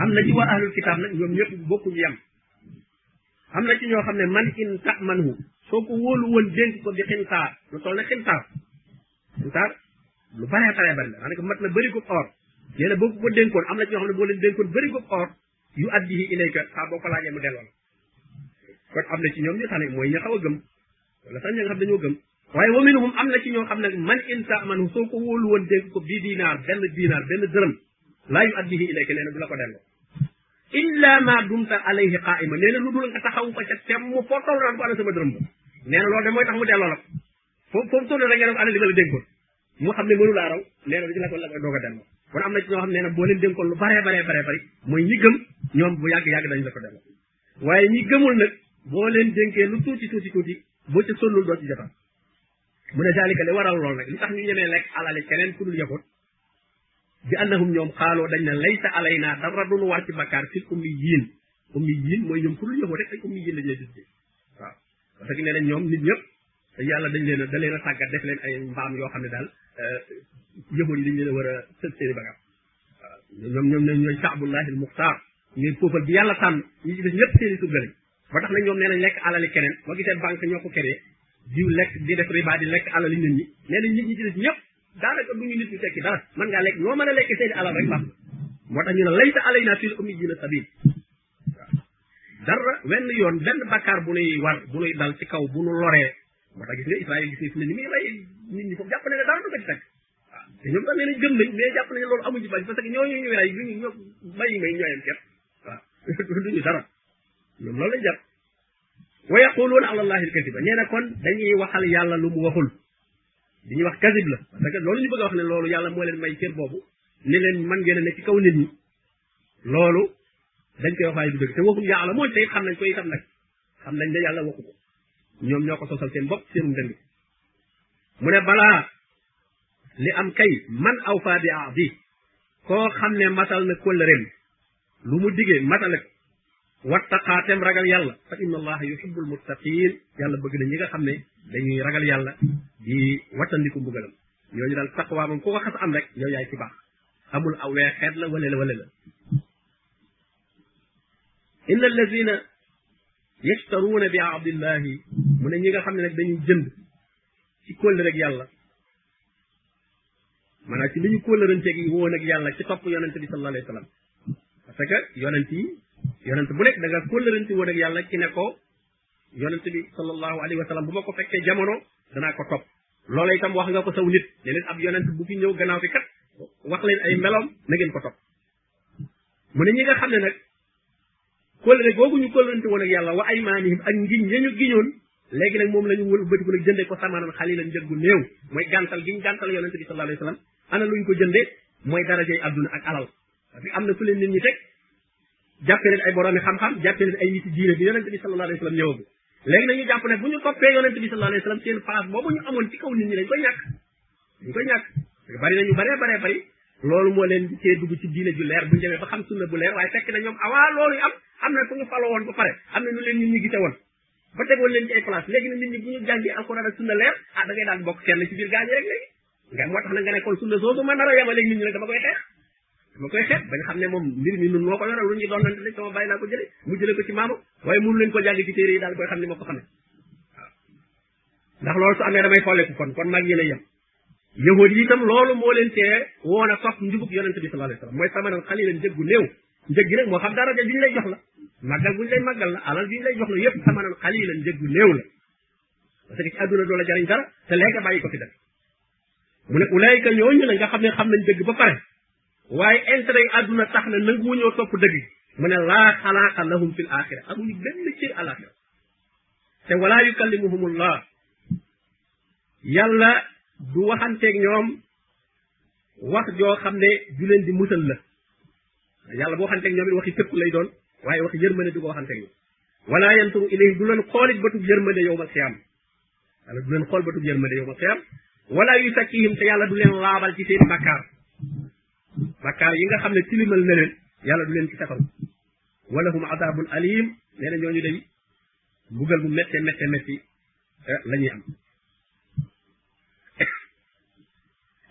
am na ci waa ahlul kitaab nag ñoom ñëpp bokkuñu yem am na ci ñoo xam ne man in ta manhu soo ko wóolu woon dénk ko di xintaar lu toll ne xintaar xintaar lu baree baree bari la daanaka mat na bëri ko or nee na boo ko ko dénkoon am na ci ñoo xam ne boo leen dénkoon bëri ko or yu addihi ilayka saa boo ko laajee mu delloo kon am na ci ñoom ñi xam ne mooy ña xaw a gëm wala sax ña nga xam dañoo gëm waaye wa minhum am na ci ñoo xam ne man insa man soo ko wóolu woon dégg ko bii dinaar benn dinaar benn dërëm laa yu addihi ilayka nee na du la ko delloo illa ma dumta alayhi qaima nee na lu dul nga taxaw ko ca tem mu foo toll naan ko ana sama dërëm ba nee na loolu de mooy tax mu delloo la foofu foofu toll rek nga dem ana li ma la dénkoon mu xam ne mënu laa raw nee na ci la ko la koy doog a delloo kon am na ci ñoo xam ne nee na boo leen dénkoon lu baree baree baree bari mooy ñi gëm ñoom bu yàgg yàgg dañ la ko delloo waaye ñi gëmul nag boo leen dénkee lu tuuti tuuti tuuti boo ca sonnul doo ci jotam mu ne daalika li waral lool nag li tax ñu ñemee lekk alale keneen ku dul yahut bi annahum ñoom xaaloo dañ ne laysa alay naa dara du nu war ci bakkaar fil ummi yiin ummi yiin mooy ñoom ku dul yahut rek ay ummi yiin lañ lay tuddee waaw parce que nee nañ ñoom nit ñëpp yàlla dañ leen a da leen a tàggat def leen ay mbaam yoo xam ne daal euh, yëfoon yi dañ leen a war a sëg seeni bagam ñoom ñoom ne ñooy saabullahil muxtaar ñooy peuple bi yàlla tànn ñi ci def ñëpp seeni surga lañ ba tax na ñoom nee nañ lekk alali keneen boo gisee banque ñoo ko créé diw lekk di def riba di lekk alali nit ñi nee nañ nit ñi ci def ñëpp daanaka du ñu nit ñu tekki dara mën ngaa lekk noo mën a lekk seeni alal rek baax moo tax ñu ne laysa alayna fil ummiyina sabil dara wenn yoon benn bakkaar bu nuy war bu nuy dal ci kaw bu nu loree moo tax gis nga Israël gis nga fi ne ni muy rey nit ñi foofu jàpp ne dara du ko ci fekk waaw te ñoom sax nee nañ gëm nañ mais jàpp nañ loolu amuñ ci bañ parce que ñooñu ñu rey duñu ñoo bàyyi may ñooyam képp waaw duñu dara ñoom loolu lañ jàpp wa yaquluuna ala allahi alkadiba nee na kon dañuy waxal yàlla lu mu waxul li ñuy wax kasib la parce que loolu ñu bëgg a wax ne loolu yàlla moo leen may cër boobu ne leen man ngeen a nekk ci kaw nit ñi loolu dañ koy wax waaye du dëgg te waxum yàlla mooy tey xam nañ ko itam nag xam nañ ne yàlla waxu ko ñoom ñoo ko sosal seen bopp seen ndënd mu ne balaa li am kay man aw faa bi ah bi koo xam ne matal na kóllëreem lu mu digee matale ko wattaqaatem ragal yàlla fa inna allaha yuhibbul muttaqin yàlla bëgg na ñi nga xam ne dañuy ragal yàlla di wattandiku mbugalam ñooñu daal taqwa moom ku ko xas am rek yow yaay ci baax amul aw weer xeet la wala la wala la inna alladina yashtaruuna bi ahdillahi mu ne ñi nga xam ne nag dañuy jënd ci kóllëre ak yàlla maanaam ci li ñu kóllëranteeg yi woon ak yàlla ci topp yonente bi sallallahu alayhi wa sallam parce que yonent yi yonent bu nekk da nga kóllërante woon ak yàlla ci ne ko yonente bi sallallahu alayhi wa sallam bu ma ko fekkee jamono danaa ko topp loola itam wax nga ko saw nit ne leen ab yonent bu fi ñëw gannaaw fi kat wax leen ay meloom na ngeen ko topp mu ne ñi nga xam ne nag kóllëre googu ñu kóllërante woon ak yàlla wa ay maanihim ak ngiñ ya ñu giñoon léegi nag moom la ñu wël bëtiku nag jënde ko samanan xalilan njëg gu néew mooy gàntal gi ñu gàntal yonente bi sallallahu alayhi wa sallam ana luñ ko jënde mooy darajey adduna ak alal parce que am na fu leen nit ñi teg jàppe leen ay boroomi xam-xam jàppe leen ay nit diine bi yonente bi sallallahu alayhi wa sallam ñëwagu léegi nag ñu jàpp ne bu ñu toppee yonente bi sallallahu alayhi wa sallam seen place boobu ñu amoon ci kaw nit ñi dañ koy ñàkk dañ koy ñàkk bari nañu baree baree bari loolu moo leen cee dugg ci diine ju leer bu ñu demee ba xam sunna bu leer waaye fekk na ñoom awaa loolu am am na fu ñu faloo woon ba pare am na ñu leen nit ñi gise woon ba tegoon leen ci ay place léegi nag nit ñi bu ñu jàngee alxuraan ak sunna leer ah da ngay daal bokk kenn ci biir gaañi rek léegi nga moo tax na nga ne kon sunna soosu ma nar a yemaleeg nit ñi nag dama koy xeex dama koy xeex bañ xam ne moom mbir mi nun moo ko yoral lu ñuy doonante ne sama bàyyi laa ko jële mu jële ko ci maama waaye mënu leen ko jàng ci téere yi daal koy xam ne ma ko xamee ndax loolu su amee damay xooleeku kon kon maag yéen a yem yahood yi itam loolu moo leen tee woon a sopp njubug yonente bi sallallahu alayhi wasallam mooy samanan xalilan njëg gu néew njëg gi nag moo xam dara de bi ñu lay jox la màggal bu ñu lay màggal la alal bi ñu lay jox la yëpp samanan xalilan njëg gu néew la parce que ci àdduna doo la jariñ dara te léegi bàyyi ko fi def mu ne ulayka ñooñu la nga xam ne xam nañ dëgg ba pare waaye intérêt yi àdduna tax na nangu wuñoo topp dëgg mu ne laa xalaaqa lahum fil axira amuñu benn cër alaxira te walaa yukallimuhumullah yàlla du waxanteeg ñoom wax joo xam ne du leen di musal la yàlla boo waxanteeg ñoom it waxi tëkku lay doon waaye waxi yërmande du ko waxanteeg ñoom wala yanturu ilayhi du leen xoolit batub yërmande yow ma xiyaam yàlla du leen xool batub yërmande yow ma xiyaam wala yu sakkihim te yàlla du leen laabal ci seen bakkaar bakkaar yi nga xam ne tilimal na leen yàlla du leen ci safal wala hum adabun alim nee na ñooñu day mbugal bu métte métte métti eh, la ñuy am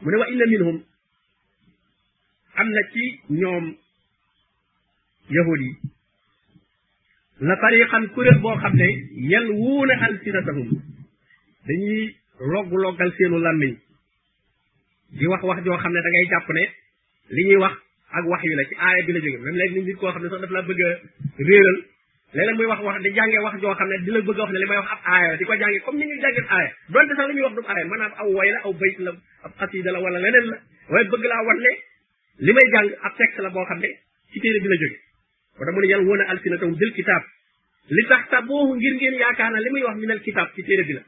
mu ne wa inna minhum am na ci ñoom yahud yi la tariqan kuréel boo xam ne yal wuuna alsinatahum dañuy logg-loggal seenu làmmiñ di wax wax joo xam ne da ngay jàpp ne li ñuy wax ak wax yu la ci aaya bi la jóge même léegi nit koo xam ne sax daf la bëgg a réeral léeg-léeg muy wax wax di jàngee wax joo xam ne di la bëgg a wax ne li may wax ab aaya la di ko jàngee comme ni ñuy jàngee aaya donte sax li muy wax du aaya maanaam aw way la aw bayt la ab xasida la wala leneen la waaye bëgg laa wan ne li may jàng ab texte la boo xam ne ci téere bi la jóge wala mu ne yàlla woon a alsinatum bil kitaab li tax ta boobu ngir ngeen yaakaar na li muy wax minal kitaab ci téere bi la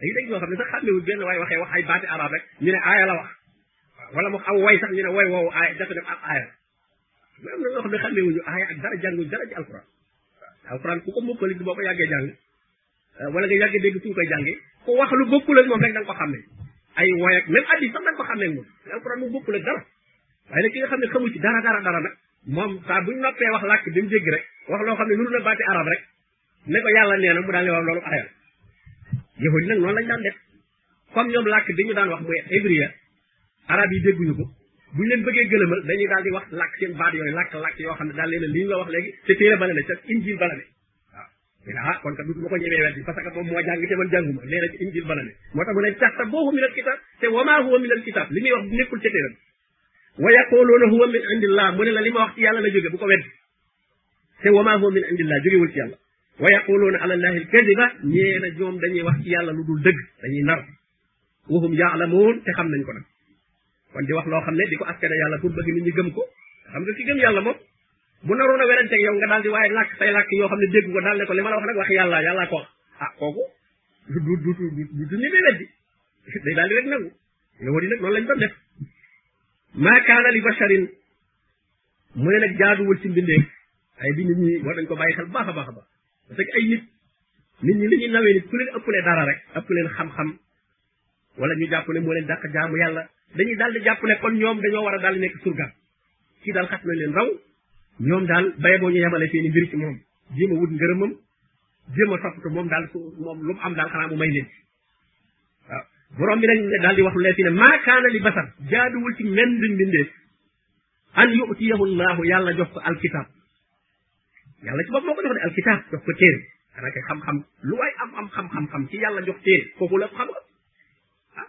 dañu dégg ñoo xam ne sax xàmmewul benn waaye waxee wax ay baati arab rek ñu ne aaya la wax wala mu aw way sax ñu ne way woowu aaya dafa def ab aaya mais am na ñoo xam ne xàmmewuñu aaya ak dara jànguñ dara ci alquran alquran ku ko mokkali boo ko yàggee jàng euh, wala nga yàgg dégg fu ñu koy jànge ko wax lu bokkul ak moom rek da nga ko xàmmee ay woy ak même addis sax da nga ko xàmmee moom alquran moom bokkul ak dara waaye nag ki nga xam ne xamu ci dara dara dara nag moom saa buñ noppee wax làkk bi mu dégg rek wax loo xam ne nuru na baati arab rek ne ko yàlla nee na mu daal ne waaw loolu ayal yahud yi nag noonu lañ daan def comme ñoom làkk bi ñu daan wax muy hébriya arab yi dégguñu ko bu ñu leen bëggee gëlëmal dañuy daal di wax làkk seen baat yooyu làkk làkk yoo xam ne daal leen li ñu la wax léegi te téere bala ne te injil bala ne ah kon kat du ma ko ñemee weddi parce que moom moo jàng te man jànguma nee na ci injil bala ne moo tax mu ne tax ta boobu min al kitab te wama huwa min al kitab li muy wax nekkul ci téeram wa yaquluuna huwa min indillah mu ne la li ma wax ci yàlla la jóge bu ko weddi te wama huwa min indillah jógewul ci yàlla wa yaquluuna ala allahi alkadiba ñee na ñoom dañuy wax ci yàlla lu dul dëgg dañuy nar wahum yaalamuun te xam nañ ko nag kon di wax loo xam ne di ko askane yàlla pour bëgg nit ñi gëm ko xam nga ki gëm yàlla moom bu naroon a werante yow nga daal di waaye làkk say làkk yoo xam ne dégg ko daal ne ko li ma la wax nag wax yàlla yàllaa ko wax ah kooku du du du du du ni day weddi day daal di rek nangu yow di nag noonu lañ doon def maa kaana li basharin mu ne nag jaaduwul ci mbindeef ay bi nit ñi war nañ ko bàyyi xel baax a baax a baax parce que ay nit nit ñi li ñuy nawee nit ku leen ëppalee dara rek ëpp leen xam-xam wala ñu jàpp ne moo leen dàq jaamu yàlla dañuy daal di jàpp ne kon ñoom dañoo war a daal di nekk surga kii daal xas na leen raw ñoom daal baye boo ñu yemale seen i mbir ci moom jéem a wut ngërëmam jéem a toppatoo moom daal su moom lu mu am daal xanaa mu may leen waaw borom bi nag daal di wax lu leen fi ne maa kaana li basar jaaduwul ci menn mbindeef an yu'tiyahu llahu yàlla jox ko alkitab yàlla ci bopp moo ko jox de alkitab jox ko téere xanaa kay xam-xam lu waay am am xam-xam-xam ci yàlla jox téere kooku la xam nga ah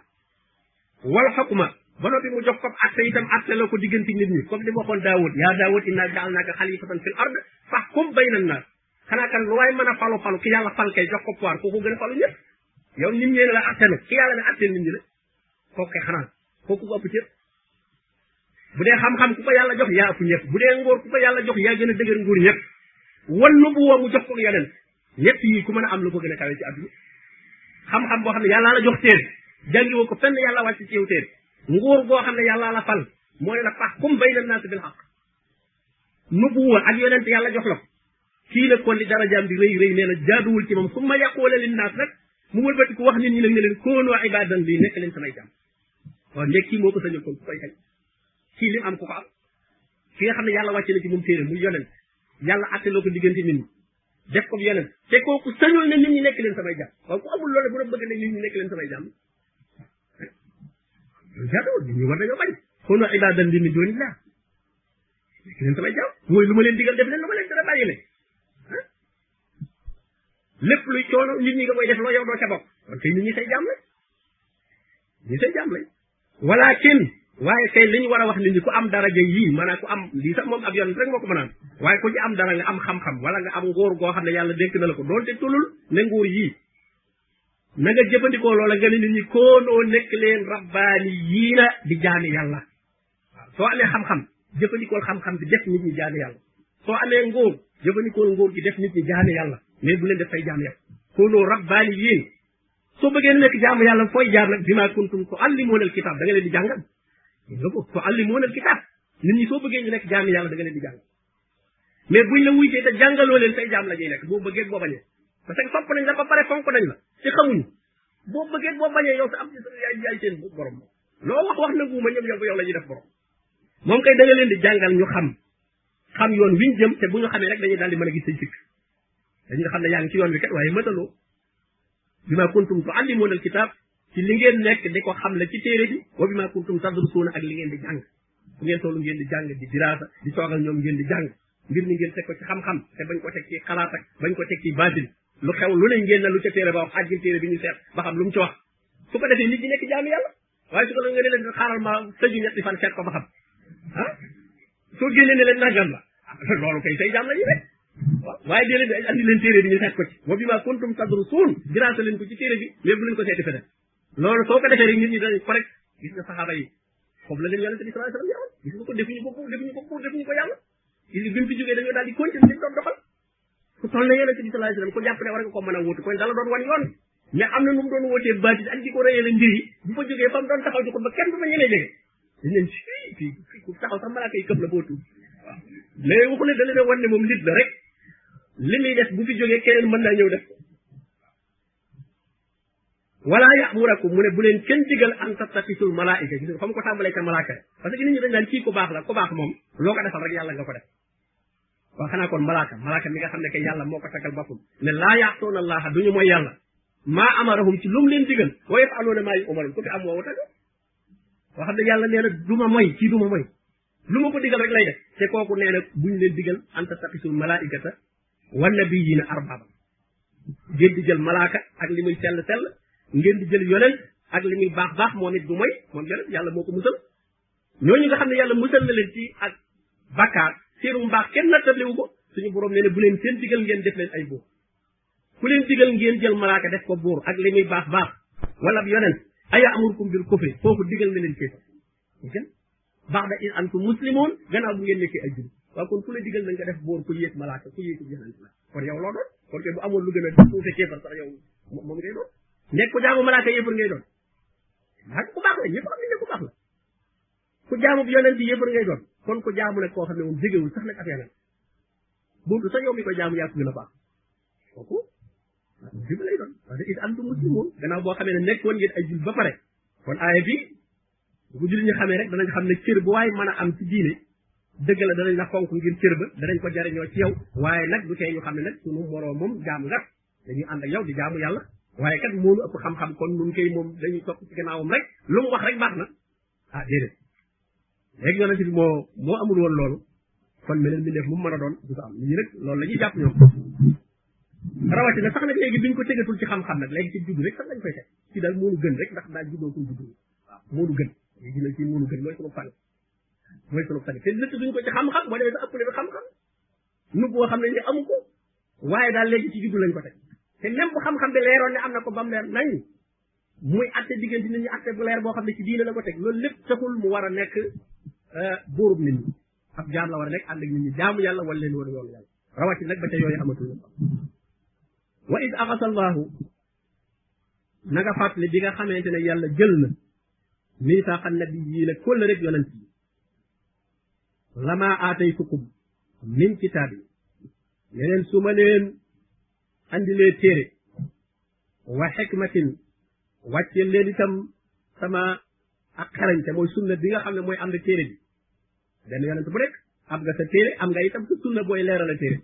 wal xukma ba noppi mu jox ko atte itam atte la ko diggante nit ñi comme li mu waxoon daawud yaa daawud inna jaalnaaka xalifatan fil ard fahkum bayna nnaas xanaa kan lu waay mën a falu falu ki yàlla fal kay jox ko pouvoir kooku gën a falu ñëpp yow nit ñee la atte na ki yàlla ne atte nit ñi la kooku kay xanaa kooku ko ëpp cër bu dee xam-xam ku ko yàlla jox yaa ëpp ñëpp bu dee ngóor ku ko yàlla jox yaa gën a dëgër nguur ñëpp wan nu bu woo mu jox ko yeneen ñett yi ku mën a am lu ko gën a kawe ci àdduna xam-xam boo xam ne yàllaa la jox téere jàngi woo ko fenn yàlla wàcc ci yow téere nguur boo xam ne yàllaa la fal mooy la pax kum bay na naas bil xaq nubuwa ak yonent yàlla jox la ko fii nag kon li darajaam di rëy rëy nee na jaaduwul ci moom su ma yàqoole leen naas nag mu wëlbati ko wax nit ñi nag ne leen koonoo ibadan lii nekk leen samay jàmm waaw ndeg kii moo ko sañal kon ku koy xañ kii li am ku ko am ki nga xam ne yàlla wàcce na ci moom téere muy yonent yàlla atte loo ko diggante nit ñi def ko yonent te kooku sañul ne nit ñi nekk leen samay jàmm waaw ku amul loolu bu doon bëgg ne nit ñi nekk leen samay jàmm jaaduwul nit ñi war nañoo bañ koonoo ibadan lii min doonillah nekk leen samay jaam mooy lu ma leen digal def leen lu ma leen dara bàyyi leen ah lépp luy coono nit ñi nga koy def loo yow doo ca bokk kon kay nit ñi say jaam lañ ñi say jaam lañ walakin waaye tey li ñu war a wax nit ñi ku am daraja yii maanaam ku am lii sax moom ab yoon rek moo ko mën a am waaye ku ci am dara nga am xam-xam wala nga am nguur goo xam ne yàlla dénk na la ko doonte tulul ne nguur yii na nga jëfandikoo loola nga ne nit ñi koonoo nekk leen rabbaani yii na di jaami yàlla waaw soo amee xam-xam jëfandikool xam-xam bi def nit ñi jaami yàlla soo amee ngóor jëfandikool ngóor gi def nit ñi jaami yàlla mais bu leen def fay jaam yàlla kono rabbaani yiin soo bëggee nekk jaamu yàlla fooy jaar nag bima kuntum ko allimoonal kitaab da nga leen di jàngal nga ko ko allimoonal kitaab nit ñi soo bëggee ñu nekk jaami yàlla da nga leen di jàngal mais buñ la wuyjee te jàngaloo leen say jaam la ñuy nekk boo bëggee boo bañee parce que sopp nañ la ba pare fonk nañ la te xamuñu boo bëggee boo bañee yow sa am ay ay seen borom loo wax wax nanguwuma ñoom yow yow la ñuy def borom moom kay da nga leen di jàngal ñu xam xam yoon wiñ jëm te bu ñu xamee rek dañuy daal di mën a gis say sikk dañuy xam ne yaa ngi ci yoon wi kat waaye mëtaloo bi ma kuntum tuallimuuna alkitab ci li ngeen nekk di ko xam la ci téere bi wa bi ma kuntum tadrusuuna ak li ngeen di jàng bu ngeen toolu ngeen di jàng di diraasa di toogal ñoom ngeen di jàng mbir mi ngeen teg ko ci xam-xam te bañ ko teg ci xalaat ak bañ ko teg ci baatin lu xew lu ne ngeen na lu ca téere ba wax àjjil téere bi ñu seet ba xam lu mu ci wax su ko defee nit ñi nekk jaamu yàlla waaye su ko nga ne leen xaaral ma tëju ñetti fan seet ko ba xam ah soo génnee ne leen nangam la ah, loolu kay say jaam la ñu rek waaye dee leen andi leen téere bi ñu seet ko ci wa bi ma kuntum tadrusuun grâce leen ko ci téere bi mais bu leen ko seeti feneen loolu soo ko defee rek nit ñi dañ ko rek gis nga saxaaba yi foofu la leen yonente bi sallallahu alayhi wasallam yaroon gis nga ko defuñu ko pour defuñu ko pour defuñu ko yàlla gis nga bi mu fi jógee dañoo daal di continuer liñ doon doxal ku toll na yonente bi sallallahu alayhi wasallam ku jàpp ne war nga ko mën a wuutu kon dala doon wan yoon mais am na nu mu doon wootee baatis ak di ko rëyee la mbir yi bu fa jógee fa mu doon taxaw ci ko ba kenn du ma ñemee jege dañ leen fii fii fii ku taxaw sax malaaka yi këf la boo tuub waaw mais waxu ne da leen a wan ne moom nit la rek li muy def bu fi jógee keneen mën naa ñëw def ko wala ya'murakum mu ne bu leen kenn digal an tattaqisul malaa'ika gis nga fa mu ko tàmbalee ca malaaka parce que nit ñi dañ naan kii ku baax la ku baax moom loo ko defal rek yàlla nga ko def waaw xanaa kon malaaka malaaka mi nga xam ne kay yàlla moo ko takkal boppam ne laa yaatoona allaha duñu mooy yàlla maa amarahum ci lu mu leen digal wa yafaluuna maa yu umarum ku fi am woowu tag waa xam ne yàlla nee na du ma moy kii du ma moy lu ma ko digal rek lay def te kooku nee na buñ leen digal anta taqisul malaikata wa nabiyina arbaba ngeen di jël malaaka ak li muy sell sell ngeen di jël yonent ak li muy baax baax moom it du moy moom yonent yàlla moo ko musal ñooñu nga xam ne yàlla musal na leen ci ak bakkaar seenu mbaax kenn nattabliwu ko suñu borom nee na bu leen seen digal ngeen def leen ay buur ku leen digal ngeen jël malaaka def ko buur ak li muy baax baax wala ab yonent aya amurkum bil kufri foofu digal na leen kéefar gën baax da in antum muslimoon gannaaw bu ngeen nekkee ay jur waaw kon ku la digal na nga def buur ku yéeg malaaka ku yéeg yonent la kon yow loo doon kon kay bu amoon lu gën a suufe kéefar sax yow moom ngay doon nekk ko jaamu malaaka yéefar ngay doon waaw ku baax la ñëpp xam nañ ne ku baax la ku jaamu yonent bi yëpp ngay doon kon ku jaamu nag koo xam ne moom jegewul sax nag ak yonent buntu sax yow mi ko jaamu yaa ko gën a baax kooku muslim lay doon parce que it antum muslimun gannaaw boo xamee ne nekk woon ngeen ay jul ba pare kon aaya bi bu ko jullit ñi xamee rek danañ xam ne cër bu waay mën a am ci diine dëgg la danañ la fonk ngir cër ba danañ ko jariñoo ci yow waaye nag du tee ñu xam ne nag sunu moroomam jaam nga dañuy ànd ak yow di jaamu yàlla waaye kat moo nu ëpp xam-xam kon nun kay moom dañuy topp ci gannaawam rek lu mu wax rek baax na ah déedéet léegi yonente bi moo moo amul woon loolu kon meneen mbindeef mu mën a doon du ko am ñi rek loolu la ñuy jàpp ñoom rawatina sax nag léegi duñ ko tegatul ci xam-xam nag léegi ci judd rek sax lañ koy teg ci daal moonu gën rek ndax daal juddoo ko judd waaw moonu gën léegi dina ci moonu gën mooy sunu fan mooy sunu fan te lëtt duñ ko ci xam-xam boo demee sa ëppale bi xam-xam nu boo xam ne ni amu ko waaye daal léegi ci diggu lañ ko teg te même bu xam-xam bi leeroon ne am na ko bam leer nañ muy atte diggante nit ñi atte bu leer boo xam ne ci diine la ko teg loolu lépp taxul mu war a nekk euh, buurub nit ñi ab jaam la war a nekk ànd ak nit ñi jaamu yàlla wala leen war a yoonu yàlla rawati nag ba ca yooyu amatul wa id axasa allahu na nga fàttali bi nga xamante ne yàlla jël na miisaaqa nabi yii la kólla rek yonent yi lama aataytukum min kitaab yi ne leen su ma leen andilee téere wa xikmatin wàcce leen itam sama ak xarañte mooy sunna bi nga xam ne mooy am na téere bi benn yonent bu rek am nga sa téere am nga itam sa sunna booy leeral a téere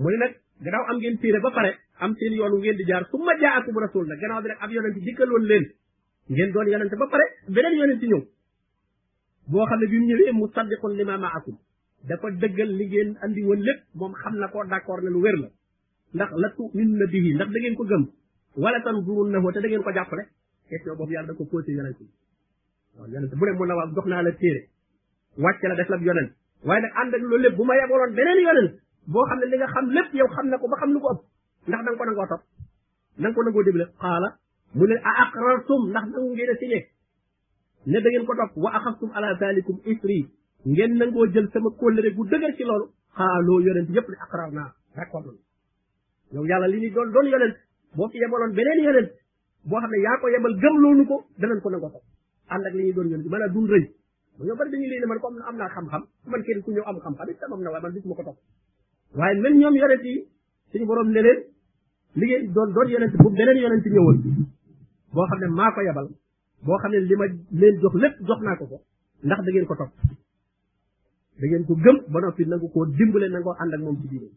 mu ne nag gannaaw am ngeen téere ba pare am seen yoon wu ngeen di jaar su ma jaakum rasul nag gannaaw bi nag ab yonent dikkaloon leen ngeen doon yonente ba pare beneen yonente ñëw boo xam ne bi mu ñëwee mu saddiqun lima maakum dafa dëggal li ngeen andi woon lépp moom xam na ko d'accord ne lu wér la ndax la tu'minunna bihi ndax da ngeen ko gëm wala tanzurunnahu te da ngeen ko jàppale question boobu yàlla da ko posé yonent bi waaw yonent bu ne mun na waaw jox naa la téere wàcce la def la yonent waaye nag ànd ak loolu lépp bu ma yebaloon beneen yonent boo xam ne li nga xam lépp yow xam na ko ba xam lu ko ëpp ndax da nga ko nangoo topp na nga ko nangoo déglu xaala mu ne a aqrartum ndax nangu ngeen a signé ne da ngeen ko topp wa axastum ala dalikum isri ngeen nangoo jël sama kóllëre gu dëgër ci loolu xaaloo yonent yëpp ne aqrar naa d'accord na yow yàlla li ñu doon doon yonent boo fi yebaloon beneen yonent boo xam ne yaa ko yebal gëm loonu ko danañ ko nangoo topp ànd ak li ñuy doon yonent maanaam duñ rëy bu ñu bari dañuy léegi man comme am naa xam-xam man kenn ku ñëw am xam-xam it tamam na waaye man du ma ko topp waaye même ñoom yonent yi suñu borom ne leen li ngeen doon doon yonent bu beneen yonent ñëwoon boo xam ne maa ko yabal boo xam ne li ma leen jox lépp jox naa ko ko ndax da ngeen ko topp da ngeen ko gëm ba noppi nangu koo dimbale nangoo ànd ak moom ci diine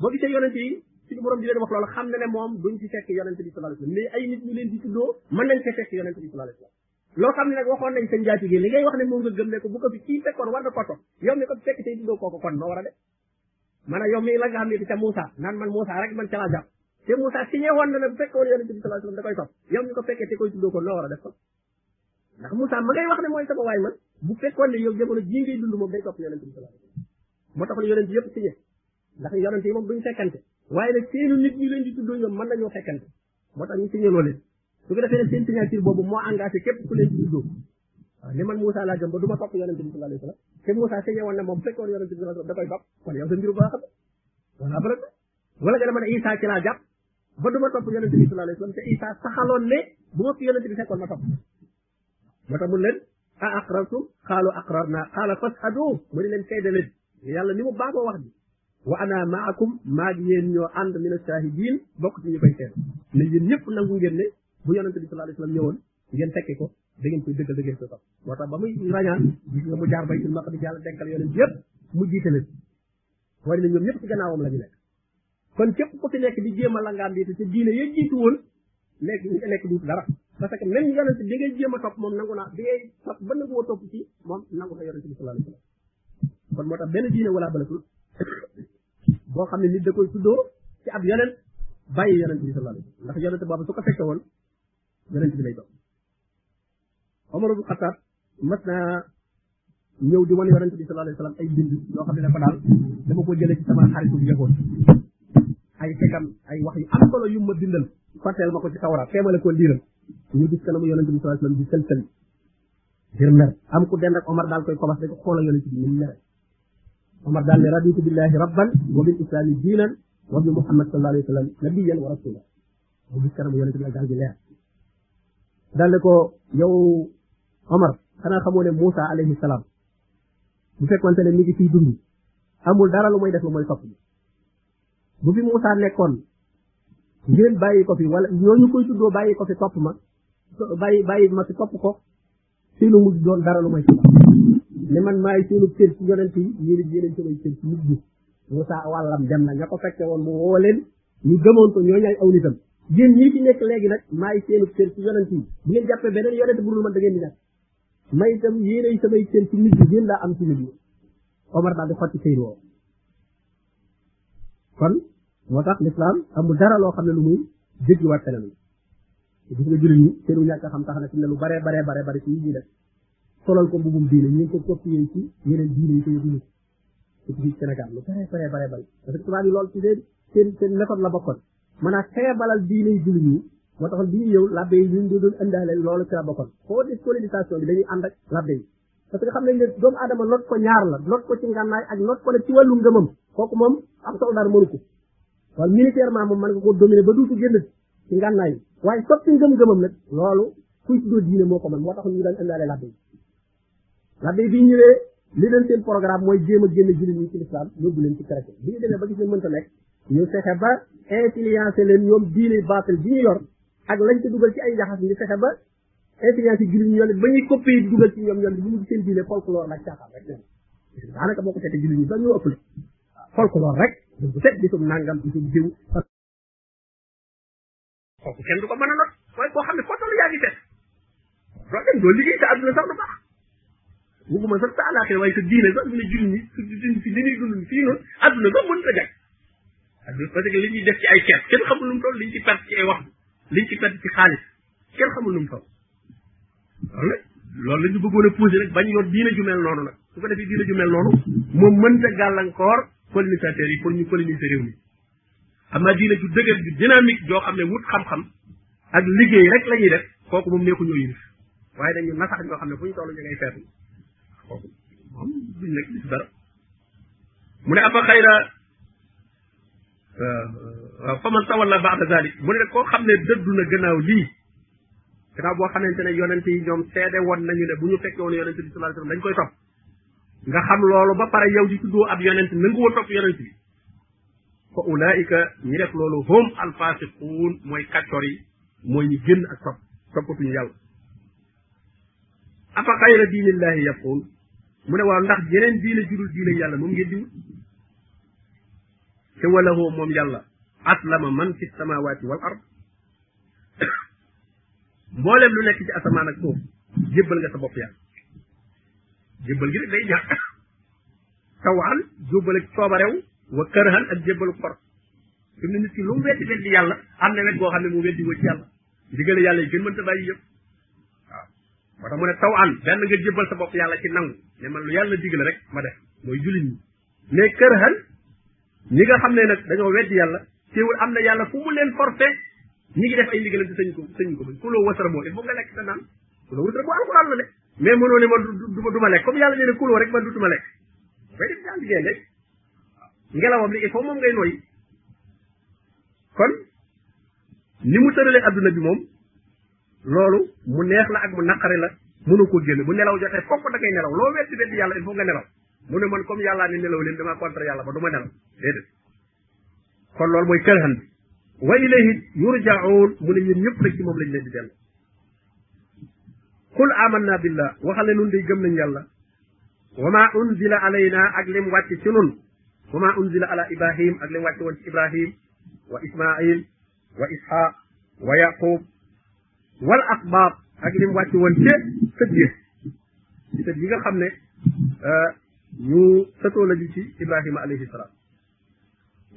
boo gisee yonent yi suñu borom di leen wax loolu xam na ne moom duñ ci fekk yonent bi sallallahu alayhi wasallam mais ay nit ñu leen di tuddoo mën nañ ci fekk yonent bi sallallahu alayhi wasallam loo xam ne nag waxoon nañ seen njaatige li ngay wax ne moom nga gëm ne ko bu ko fi kii fekkoon war na ko topp yow mi ko fekk tey dundoo kooku kon noo war a def man a yow mii la nga xam ne di ca Moussa naan man Moussa rek man ca laa jàpp te Moussa signé woon na ne bu fekkoon yonente bi sallallahu alayhi wasallam da koy topp yow mi ko fekkee te koy tuddoo ko loo war a def ko ndax Moussa ma ngay wax ne mooy sama waay man bu fekkoon ne yow jamono jii ngay dund moom day topp yonente bi sallallahu alayhi wasallam moo taxoon yonente yëpp signé ndax yonente yi moom duñ fekkante waaye nag seenu nit ñi leen di tuddoo ñoom mën nañoo fekkante moo tax ñu signé loolu su ko defee nag seen signature boobu moo engagé képp ku leen tuddoo waaw ne man Moussa laa gëm ba du ma topp yonente bi sallallahu alayhi wa sallam te Moussa signé woon na moom fekkoon yonente bi sallallahu alayhi wa sallam da koy topp kon yow sa mbiru baax wala après wala nga dama ne Isa ci laa jàpp ba du ma topp yonente bi sallallahu alayhi wa sallam te Isa saxaloon ne bu ma fi yonente bi fekkoon ma topp moo tax mu leen a aqrartum qaalu aqrarna qaala fashadu mu ne leen seede leen yàlla ni mu baaxoo wax ji wa ana maakum maag yéen ñoo ànd min ashahidin bokk ci ñu koy seede ne yéen ñëpp nangu ngeen ne bu yonente bi sallallahu alayhi wasallam ñëwoon ngeen fekke ko da ngeen koy dëggal da ngeen koy topp moo tax ba muy rañaan gis nga mu jaar baytul maqdis yàlla denkal yonent yëpp mu jiite leen war na ñoom ñëpp ci gannaawam la ñu nekk kon képp ku fi nekk di jéem a langaan di te ca diine ya jiitu woon nekk nekk duut dara parce que même yonent bi ngay jéem a topp moom nangu naa bi ngay topp ba nangu woo topp ci moom nangu na yonent bi sallallahu alayhi wasallam kon moo tax benn diine wala balatul boo xam ne nit da koy tuddoo ci ab yonent bàyyi yonent bi sallallahu alayhi wasallam ndax yonent boobu su ko fekke woon yonent bi lay topp Omar ibn Khattab mas naa ñëw di wan yonente bi sallallahu alayhi wasallam ay bind yoo xam ne dafa daal dama ko jëlee ci sama xaritu yahood ay fekkam ay wax yu am solo yu ma bindal fàtteel ma ko ci sawara teemale ko liiral ñu gis kanamu yonente bi sallallahu alayhi wasallam di sël sël ngir mer am ku dend ak Omar daal koy commencé ko xoolal yonente bi ñu mere Omar daal ne raditu billahi rabban wa bil islami diinan wa bi muhammad sallallahu alayhi wasallam nabiyyan wa rasula mu gis kanam yonent bi daal di leer daal ne ko yow Omar xanaa xamoo ne Moussa alayhi salaam bu fekkonte ne mi ngi fiy dund amul dara lu muy def lu mooy topp bi bu fi Moussa nekkoon ngeen bàyyi ko fi wala ñooñu koy tuddoo bàyyi ko fi topp ma bàyyi bàyyi ma fi topp ko seenu mujj doon dara lu may sabab ne man maay seenu cër ci yonent yi yéen it yéen samay cër ci mujj Moussa wàllam dem na ña ko fekke woon mu woo leen ñu gëmoon ko ñooñu ay aw nitam yéen ñii ci nekk léegi nag maay seenu cër ci yonent yi bu ngeen jàppee beneen yonent bu dul man da ngeen di ñàkk may itam yéenay samay cër ci mujj yéen laa am ci mujj Omar daal di xotti këyit woowu kon moo tax lislaam amul dara loo xam ne lu muy jéggiwaat feneen la gis nga jullit ñi seenu ñàkk xam tax na fi ne lu bare bare bare bare ci yi ñuy def solal ko mbubum diine ñu ngi ko copier ci yeneen diine yi ko yóbbu nit ci biir Sénégal lu bare bare bare bare parce que tubaab yi loolu ci seen seen seen méthode la bokkoon mën a xeebalal diine yi jullit ñi moo taxoon bi ñu ñëw labbe yi ñu doon indaale loolu ci la bokkoon foo def colonisation bi dañuy ànd ak labbe yi parce que xam nañ ne doomu aadama not ko ñaar la not ko ci ngànnaay ak not ko ne ci wàllu ngëmam kooku moom ab soldat mënu ko waaye militairement moom mën nga ko dominer ba duutu génn ci ngànnaay waaye soppi ngëm-ngëmam nag loolu kuy tuddoo diine moo ko mën moo tax ñu daan indaale labbe yi labbe yi bi ñëwee li leen seen programme mooy jéem a génn jullit ñi ci lislaam yóbbu leen ci chrétien bi ñu demee ba gis ne mënta nekk ñu fexe ba influencé leen ñoom diine baatal bi ñu yor ak lañ ci dugal ci ay jaxas ñu fexe ba influence yi jullit ñi yoon ba ñuy coppee yi dugal ci ñoom yoon bu mu seen diine folklore la caaxaan rek daanaka boo ko seetee jullit ñi sax ñoo ëppale folklore rek bu set bisum nangam bisum jiw kooku kenn du ko mën a not mooy koo xam ne foo toll yaa ngi set doo dem doo liggéey sa àdduna sax du baax bugguma sax sa àllaaxira waaye sa diine sax mu ne jullit ñi su dund si li ñuy dund fii noonu àdduna sax mënut a jag parce que li ñuy def ci ay ceeb kenn xamul lu mu toll liñ ci perte ci ay wax liñ ci perte ci xaalis kenn xamul nu mu toll loolu nag loolu la ñu bëggoon a posé rek bañ yor diine ju mel noonu nag su ko defee diine ju mel noonu moom mënta gàllankoor colonisateurs yi pour ñu coloniser réew mi am naa diine ju dëgër ju dynamique joo xam ne wut xam-xam ak liggéey rek la ñuy def kooku moom nekku ñoo yilif waaye dañu nasax ñoo xam ne fu ñu toll ñu ngay feetu kooku moom duñ nekk bis dara mu ne afa xayra waaw fa man tawalla baada zalik mu ne koo xam ne dëddu na gannaaw lii gannaaw boo xamante ne yonent yi ñoom seede woon nañu ne bu ñu fekkee woon yonent bi sallallahu alayhi wasallam dañ koy topp nga xam loolu ba pare yow di tuddoo ab yonent nanguwoo topp yonent bi fa ulaika ñi def loolu hum alfasiquun mooy kàccoor yi mooy ñi génn ak topp toppatuñu yàlla afa xayra diinillahi yaqul mu ne waaw ndax yeneen diine judul diine yàlla moom ngeen di wut te walahoo moom yàlla aslama man fi samawaati wal ard mboolem lu nekk ci asamaan ak suuf jébbal nga sa bopp yàlla jébbal gi rek day ñàkk tawaan jóbbal ak coobarew wa kërhan ak jébbalu for fi mu ne nit ki lu mu weddi weddi yàlla am na wet goo xam ne mu weddi woo ci yàlla ndigali yàlla yi kenn mënta bàyyi yëpp waaw moo tax mu ne taw an benn nga jébbal sa bopp yàlla ci nangu ne man lu yàlla digal rek ma def mooy jullit ñi mais kër xan ñi nga xam ne nag dañoo weddi yàlla teewul am na yàlla fu mu leen forcé ñi ngi def ay ndigalam te sañ ko sañ ko bañ ku loo wasara boo il faut nga lekk sa naan ku loo wasara boo alxuraan la de mais mënoo ne man du ma lekk comme yàlla nee ne kuloo rek man dutuma lekk dafay def daal liggéey lekk ngelawam li il faut moom ngay noyyi kon ni mu tëralee adduna bi moom loolu mu neex la ak mu naqari la mënoo ko génn bu nelaw jotee fokk da ngay nelaw loo wetti wetti yàlla il faut nga nelaw mu ne man comme yàllaa ni nelaw leen dama contre yàlla ba du ma nelaw déedéet kon loolu mooy kërhan bi wa ilayhi yurjaun mu ne yéen ñëpp rek ci moom lañ leen di dellu qul amanna billah waxale nun day gëm nañ yàlla wa ma unzila alayna ak lim wàcc ci nun wa ma unzila ala ibrahim ak lim wàcc woon ci ibrahim wa ismail wa ishaq wa yaqub wal asbaab ak lim wàcc woon ci sët yi ci sët yi nga xam ne euh, ñu sëtoo la ji ci ibrahima alayhi salaam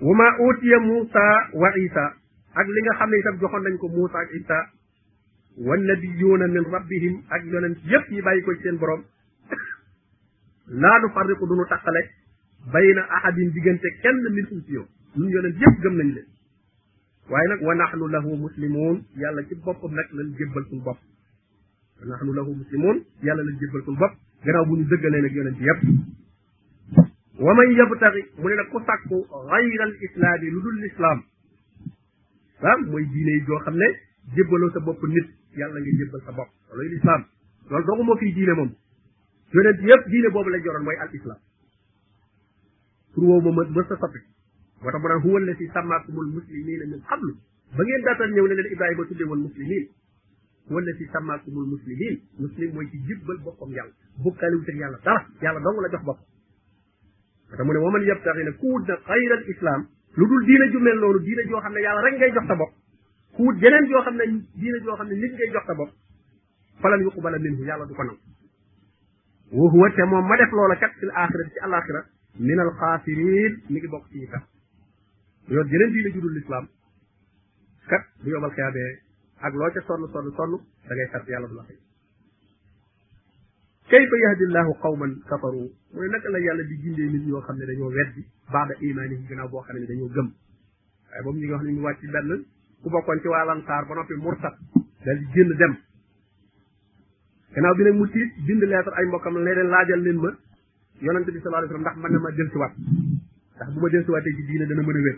wa ma utiya muusa wa isa ak li nga xam ne itam joxoon nañ ko muusa ak isa wannabiyuuna min rabbihim ak yonent yépp ñi bàyyi ko ci seen borom laa nu farriqu du nu taqale bayna ahadin diggante kenn min um ci yow ñun yonent yépp gëm nañ leen waaye nag wa nahnu lahu muslimun yàlla ci boppam nag lañ jébbal suñu bopp wa nahnu lahu muslimun yàlla lañ jébbal suñu bopp gannaaw bu ñu dëggalee nag yonent yépp wa man yabtaxi mu ne nag ku sàkku gayra al islaami lu dul lislaam islam mooy diine yi joo xam ne jébbaloo sa bopp nit yàlla nga jébbal sa bopp loolu lislaam loolu doogu moo fii diine moom yonent yëpp diine boobu lañ joroon mooy al islam pour woowu moom mës sa soppi moo tax mu naan huwa allati samaakumul muslimina min qablu ba ngeen daataan ñëw ne leen ibrahima tuddee woon muslimin huwa allati samaakumul muslimin muslim mooy ci jébbal boppam yàlla bokkaaliwut ak yàlla dara yàlla dong la jox bopp te mu ne waman yabtaxi nag ku wut nag xayra al islam lu dul diina ju mel noonu diina joo xam ne yàlla rek ngay jox sa bopp ku wut jeneen joo xam ne diina joo xam ne nit ngay jox sa bopp falan yuqbala minhu yàlla du ko nangu wa huwa te moom ma def loola kat fil axirati ci alaxira min al xaasirin mi ngi bokk ci ñi kat yor jeneen diina ju dul islam kat bu yomal xiyaamee ak loo ca sonn sonn sonn da ngay sant yàlla du la fay kayfa yahdi llahu qawman kafaru mu ne naka la yàlla di gindee nit ñoo xam ne dañoo weddi baada imaani yi gannaaw boo xam ne dañoo gëm waaye boobu ñu ngi wax ne ñu wàcc benn ku bokkoon ci waa lansaar ba noppi murtat dal di génn dem gannaaw bi nag mu tiit bind leetar ay mbokkam ne leen laajal leen ma yonente bi sallallahu alayhi wasallam ndax mën na ma jël si waat ndax bu ma jël si waatee ci diine dana mën a wér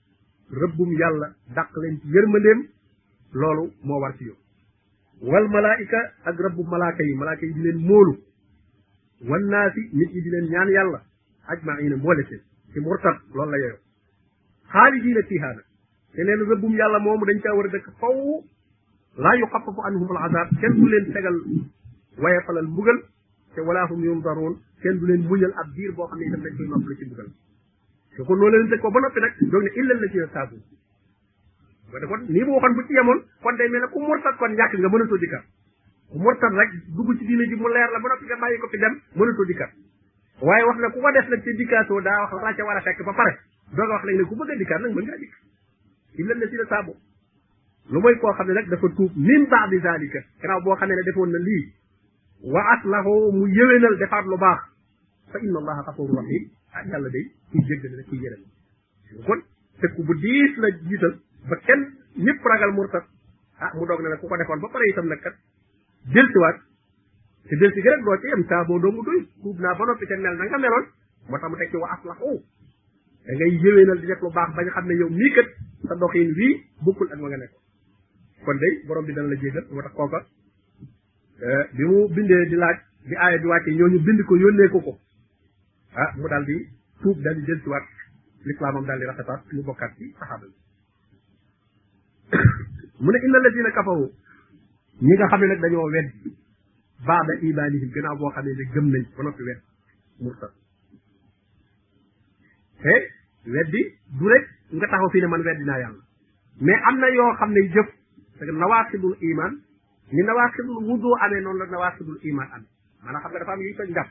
rëbbum yàlla dàq leen ci yërmandeem loolu moo war ci yow wal malaayika ak rëbbum malaaka yi malaaka yi di leen móolu wan naasi nit ñi di leen ñaan yàlla ajmaina mboole seen ci murtat loolu la yeyoo xaalidiina fiihaa nag te leen rëbbum yàlla moomu dañ caa war a dëkk faw laa yuxaffafu anhum al azab kenn du leen tegal waye falal mbugal te walaa hum yundaruun kenn du leen muñal ab diir boo xam ne itam dañ koy noppale ci mbugal te kon loolu leen teg ko ba noppi nag doog ne illal la ci yow saabu ba de kon nii mu waxoon bu ci yemoon kon day mel ne ku murtat kon ñàkk nga mënatoo dikkat ku murtat rek dugg ci diine ji mu leer la ba noppi nga bàyyi ko fi dem mënatoo dikkat waaye wax na ku ko def nag te dikkaatoo daa wax la ca war a fekk ba pare doog a wax léegi ne ku bëgg a dikkaat nag mën ngaa dikk illal la ci yow saabu lu mooy koo xam ne nag dafa tuub min baadi zalika gannaaw boo xam ne defoon na lii wa aslahu mu yëwénal defaat lu baax fa inna allaha xafuru rahim ah yàlla day kuy jéggale la kuy yërëm kon tëkku bu diis la jiital ba kenn ñëpp ragal murtat ah mu doog ne nag ku ko defoon ba pare itam nag kat jël si waat te jël si gi rek doo ci yem saa boo doomu doy tuub naa ba noppi te mel na nga meloon moo tax mu teg ci wa aslahu da ngay yëwénal di def lu baax ba nga xam ne yow mii kat sa doxin wii bokkul ak ma nga nekk kon day borom bi dana la jéggal moo tax kooka eh, bi mu bindee di laaj bi aaya bi wàccee ñooñu bind ko yónnee ko ko ah mu daal di tuub daal di jël ci waat lislaamam daal di rafetaat mu bokkaat ci saxaaba yi mu ne inna alladina kafaru ñi nga xam ne nag dañoo wedd baada imaanihim gannaaw boo xam ne gëm nañ ba noppi wedd murtad te weddi du rek nga taxaw fii ne man weddi naa yàlla mais am na yoo xam ne jëf parce que nawaaqidul iman ni nawaqidul wudu amee noonu la nawaqidul iman amee maanaam xam nga dafa am yuy toj njàpp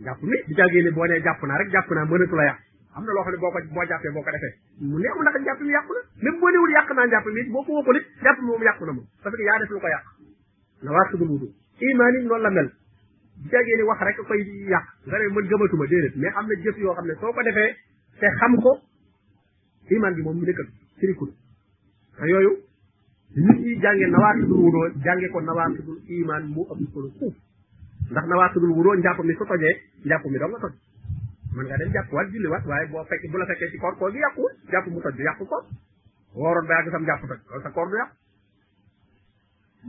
njàpp mi di jàggee ne boo nee jàpp naa rek jàpp naa mënatu la yàq am na loo xam ne boo ko boo jàppee boo ko defee mu neexu ndax njàpp mi yàqu na même boo newul yàq naa njàpp mi boo ko waxul it njàpp mi moom yàqu na moom parce que yaa def lu ko yàq nawaqidul wudu iman yi noonu la mel di jàggee ni wax rek koy yàq nga ne man gëmatuma déedéet mais am na jëf yoo xam ne soo ko defee te xam ko iman bi moom ñu dëkkal sirikul te yooyu nit ñi jànge nawaaqidul wudoo jànge ko nawaaqidul iman mu ëpp solo fuuf ndax nawaaqidul wudoo njàpp mi su tojee njàpp mi doo nga toj mën ngaa dem jàpp waat julli waat waaye boo fekk bu la fekkee ci koor koor gi yàquwul jàpp mu toj du yàqu koor wooroon ba yàgg sam jàpp toj loolu sa koor du yàqu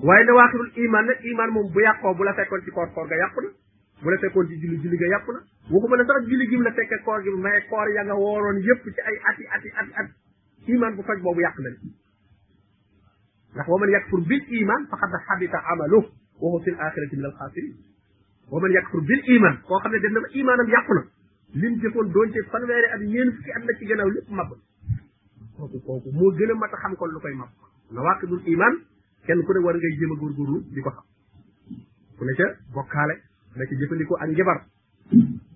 waaye na waaxirul iman nag iman moom bu yàqoo bu la fekkoon ci koor koor ga yàqu na bu la fekkoon ci julli julli ga yàqu na waxuma ne sax julli gim la fekke koor gi mais koor ya nga wooroon yépp ci ay ati ati ati at iman bu toj boobu yàq na ndax wa man yakfur bil iman faqad habita amalu wa huwa fil akhirati min al khasirin wa man yakfur bil iman koo xam ne dem na ba imanam yàqu na lim jëfoon doonte fanweeri at ñeen fukki at la ci gannaaw lépp mabal kooku kooku moo gën a mat a xam kon lu koy mab na waaqidul iman kenn ku ne war ngay jéem a góorgóorlu di ko xam ku ne ca bokkaale na ci jëfandikoo ak njabar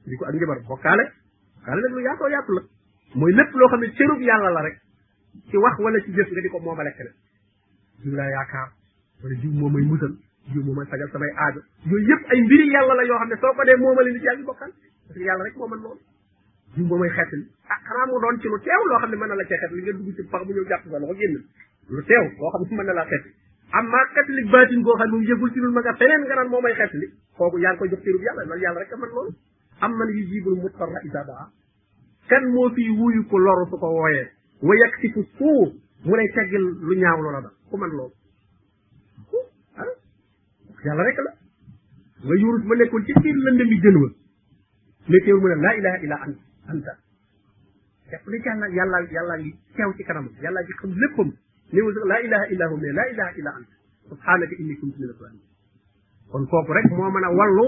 di ko ak njabar bokkaale bokkaale nag lu yaatoo yaatu la mooy lépp loo xam ne cërub yàlla la rek ci wax wala ci jëf nga di ko moomale keneen jiw laa yaakaar wala jiw moo may musal jiw moo may fajal samay aajo yooyu yëpp ay mbiri yàlla la yoo xam ne soo ko dee moomali nit yaa ngi bokkal parce que yàlla rek moo mën loolu jiw moo may xettali ah xanaa mu doon ci lu teew loo xam ne mën na la cee xettali nga dugg ci pax bu ñëw jàpp sa loxo génn lu teew loo xam ne mën na laa xettali am maa xettali baatin goo xam ne moom yëgul ci lu ma nga feneen nga naan moo may xettali kooku yaa ngi koy jox cërub yàlla loolu yàlla rek a mën loolu am man yu jiibul mutarra isa daa kan moo fii wuyu ko loru su ko wooyee wa yegg si fu suuf mu lay teggil lu ñaaw loola da ku man loolu ah yàlla rek la nga yuurut ma nekkoon ci biir lëndëm bi jën wa mais teewul mu ne laa ilaha illa ant anta jàpp ne yàlla yàlla yàlla ngi teew ci kanam yàlla ngi xam léppam néewul sax laa ilaha illa hu mais laa ilaha illa anta subhanaka inni kuntu min kon kooku rek moo mën a wallu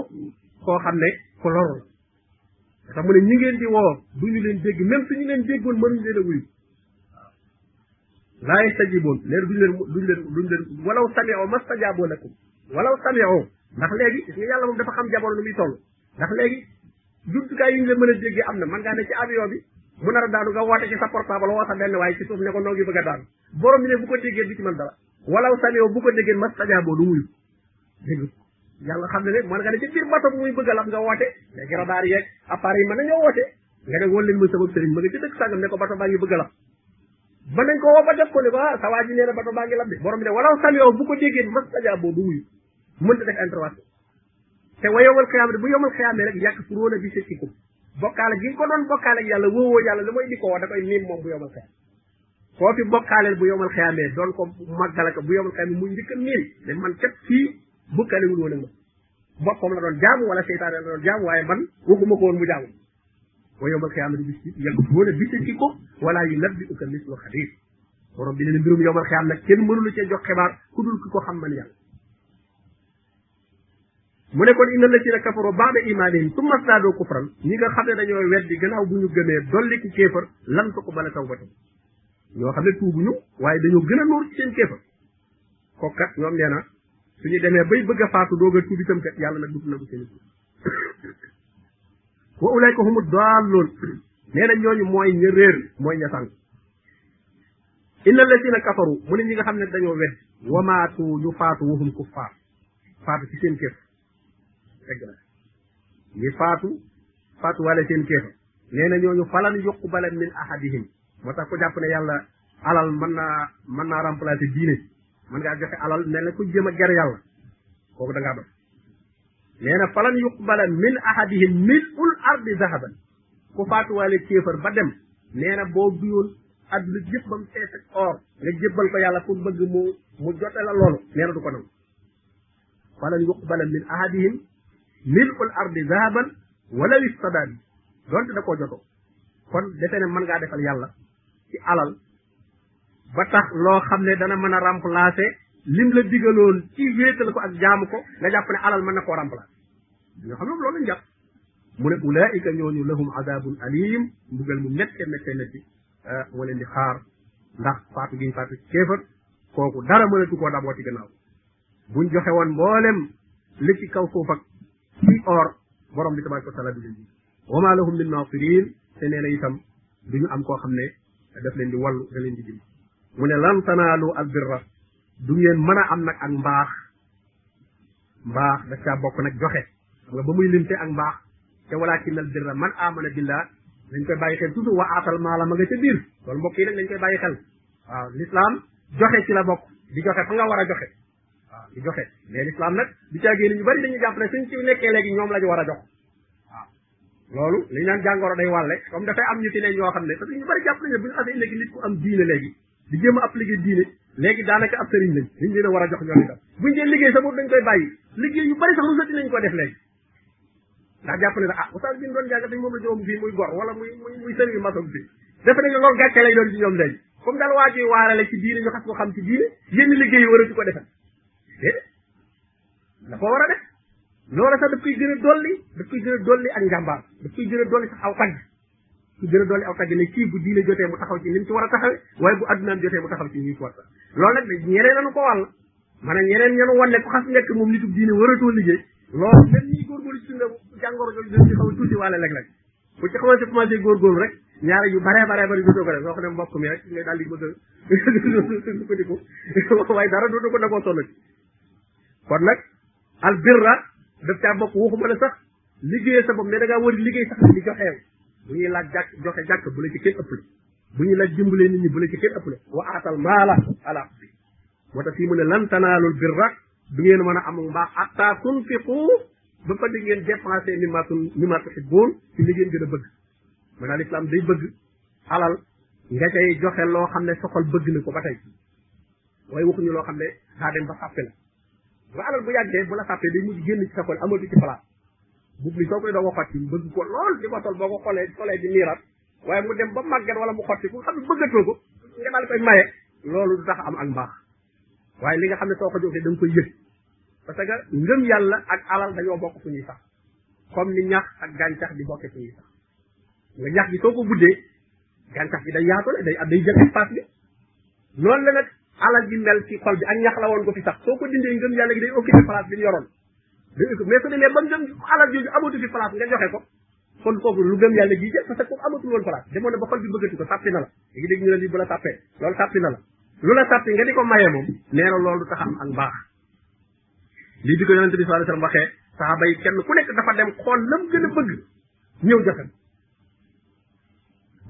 koo xam ne ku loru la tax mu ne ñi ngeen di woo duñu leen dégg même suñu leen déggoon mënuñu leen a wuyu laa yastajiboon léegi duñu leen duñu leen duñu leen walaw sami'u mastajaaboo lakum walaw sami'u ndax léegi gis nga yàlla moom dafa xam jamono lu muy toll ndax léegi jumtukaay yi ñu leen mën a déggee am na man ngaa ne ci avion bi mu nar a daanu nga woote ci sa portable woo sa benn waaye ci suuf ne ko noo ngi bëgg a daanu borom bi ne bu ko déggee du ci mën dara walaw sami'u bu ko déggee mastajaaboo du wuyu dégg yàlla xam ne ne mën nga ne ci biir bato muy bëgg a lab nga woote léegi radar yeeg appareil yi mën nañoo woote nga ne woon leen ma sama sëriñ ma nga ci dëkk sàngam ne ko bato baa ngi bëgg a lab mën nañ ko woo ba jot ko ne ko ah sa waa ji nee na bato baa ngi lab de borom bi ne walaw samioo bu ko déggee mas tajaa boobu wuyu mënta def intervention te wa yowmal xiyaam bu yowmal xiyaamee rek yàq pour woon a bi sëkkikum bokkaale gi nga ko doon bokkaale ak yàlla wóowoo yàlla la mooy di ko woo da koy miim moom bu yowmal xiyaam koo fi bokkaaleel bu yomal xeyaamee doon ko màggal ak bu yomal xeyaamee muy njëkk a miin ne man kat kii bokkaalewul woon ak ma boppam la doon jaamu wala seytaane la doon jaamu waaye man waxuma ko woon mu jaamu wa yomal xeyaamati bis ci yàgg boo la bise ci ko wala yu nabbi uka mislu xadir borom bi ne mbirum yomal xeyaam nag kenn mënulu cee jox xibaar ku dul ki ko xam man yàlla mu ne kon inna lazina kafaru ba'da imaanihim summa zdaadu kufran ñi nga xam ne dañoo weddi gannaaw bu ñu gëmee dolli ci kéefar lan tuqbala tawbatuhum ñoo xam ne tuubuñu waaye dañoo gën a noor ci seen kéefar kooku kat ñoom nee na suñu demee bay bëgg a faatu doog a tuub itam kat yàlla nag dugg na ko seen wa ulayka humu daalloon nee na ñooñu mooy ña réer mooy ña sànq inna lazina kafaru mu ne ñi nga xam ne dañoo wedd wamaatu ñu faatu wahum kuffaar faatu ci seen kéef egg na ñi faatu faatu wala seen kéef nee na ñooñu falan yokku bala min ahadihim moo tax ko jàpp ne yàlla alal mën naa mën naa remplacer diine mën ngaa joxe alal mel ne ku jëm a ger yàlla kooku da ngaa doon nee na falan yuqbala min ahadihim mil'ul ardi zahaban ku faatuwaale kéefar ba dem nee na boo duyoon adduna yëpp ba mu fees ak or nga jébbal ko yàlla pour bëgg mu mu jote la loolu nee na du ko nangu falan yuqbala min ahadihim mil'ul ardi zahaban wala istada bi donte da koo jotoo kon defe ne mën ngaa defal yàlla ci alal ba tax loo xam ne dana mën a remplacer lim la digaloon ci wéetal ko ak jaamu ko nga jàpp ne alal mën na koo remplacer ñoo xam ne loolu lañ jàpp mu ne ulaika ñooñu lahum adabun alim mbugal mu métte métte métti euh, moo leen di xaar ndax faatu giñ faatu ci kéefar kooku dara mënatu koo daboo ci gannaaw buñ joxe woon mboolem li ci kaw suuf ak ci or borom bi tabaraka wa taala du leen jiitu wa ma lahum min nasirin te nee na itam du ñu am koo xam ne daf leen di wallu da leen di dimbali mu ne lan tanaalu al birra du ngeen mën a am nag ak mbaax mbaax daf caa bokk nag joxe xam nga ba muy limte ak mbaax te walakin al birra man amana billah dañ koy bàyyi xel toujours wa aatal maala ma nga ca biir loolu mbokk yi nag dañ koy bàyyi xel waaw l'islam joxe ci la bokk di joxe fa nga war a joxe waaw di joxe mais l'islam nag di caagee ni ñu bari dañuy jàpp ne suñ ci nekkee léegi ñoom la ñu war a jox waaw loolu li ñu naan jàngoro day wàlle comme dafay am ñu fi ne ñoo xam ne parce que ñu bari jàpp nañu bu ñu xasee léegi nit ku am diine léegi di jéem a appliquer diine léegi daanaka ab sëriñ lañ liñ leen a war a jox ñoom itam buñ dee liggéey sa boobu dañ koy bàyyi liggéey yu bari sax lu sëti nañ ko def léegi ndax jàpp ne ah oustaz bi ñu doon jàngat dañ moom la joom fii muy gor wala muy muy muy sëñ yu maçon bi dafa nañ loolu gàcce lay doon ci ñoom léegi comme daal waa ji waarale ci diine ñu xas ko xam ci diine yenn liggéey war a ci ko defal déedéet dafa war a def loola sax daf koy gën a dolli daf koy gën a dolli ak njàmbaar daf koy gën a dolli sax aw tagg ku gën a doole aw tagg ne kii bu diine jotee mu taxaw ci ni mu ci war a taxawee waaye bu addunaam jotee mu taxaw ci ni mu ci war a taxaw loolu nag dañ ñeneen nañu ko wàll maanaam ñeneen ñenu wan ne ku xas nekk moom nitu diine waratoo liggéey loolu même ñi góorgóorlu ci sunna jàngoro jooju dañ ci xaw a tuuti wàlle léeg-léeg bu ci xamante commencé góorgóorlu rek ñaare yu baree baree bari dootoo ko def soo ko ne mbokk mi rek ngay daal di bëgg a ko di ko waaye dara dootoo ko nagoo sonn ci kon nag al birra daf caa bokk waxuma la sax liggéeyal sa bopp mais da ngaa war liggéey sax di joxeel bu ñuy laaj jàkk joxe jàkk bu la ci kenn ëppale bu ñuy laaj dimbalee nit ñi bu la ci kenn ëppale wa aatal maala ala bi moo tax fii mu ne lan tanaalul birra du ngeen mën a am mbaax atta tunfiqu ba fa di ngeen dépensé mi maatu mi maatu xibboon ci li ngeen gën a bëgg maanaam lislaam day bëgg alal nga cay joxe loo xam ne soxal bëgg na ko ba tey waaye waxuñu loo xam ne daa dem ba sàppe la ba alal bu yàggee bu la sàppee day mujj génn ci sa xol amatu ci place bub li soo koy doog a xotti bëgg ko lool di ko sol boo ko xoolee solee di niirat waaye mu dem ba màgget wala mu xotti ku xam ne bëggatoo ko nga daal koy maye loolu du tax am ak mbaax waaye li nga xam ne soo ko joxee da nga koy yëg parce que ngëm yàlla ak alal dañoo bokk fu ñuy sax comme ni ñax ak gàncax di bokkee fu ñuy sax nga ñax gi soo ko buddee gàncax gi day yaatole day day jël espace bi noonu la nag alal ji mel ci xol bi ak ñax la woon ko fi sax soo ko dindee ngëm yàlla gi day occupé place bi ñu yoroon day occupé mais su demee ba ngëm alal jooju amatu fi place nga joxe ko kon kooku lu gëm yàlla ji jël parce que kooku amatul woon place demoon na ba xol bi bëggatu ko sàppi na la léegi dégg ñu ne lii bu la sàppee loolu sàppi na la lu la sàppi nga di ko mayee moom nee na loolu tax am ak mbaax lii bi ko yonente bi sallallahu alayhi wasallam waxee saxaaba yi kenn ku nekk dafa dem xool lam gën a bëgg ñëw joxe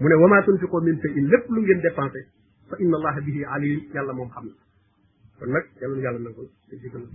mu ne wama tunfiqoo min sa in lépp lu ngeen dépensé fa inna allaha bihi alim yàlla moom xam na kon nag yàlla yàlla nangul te jégal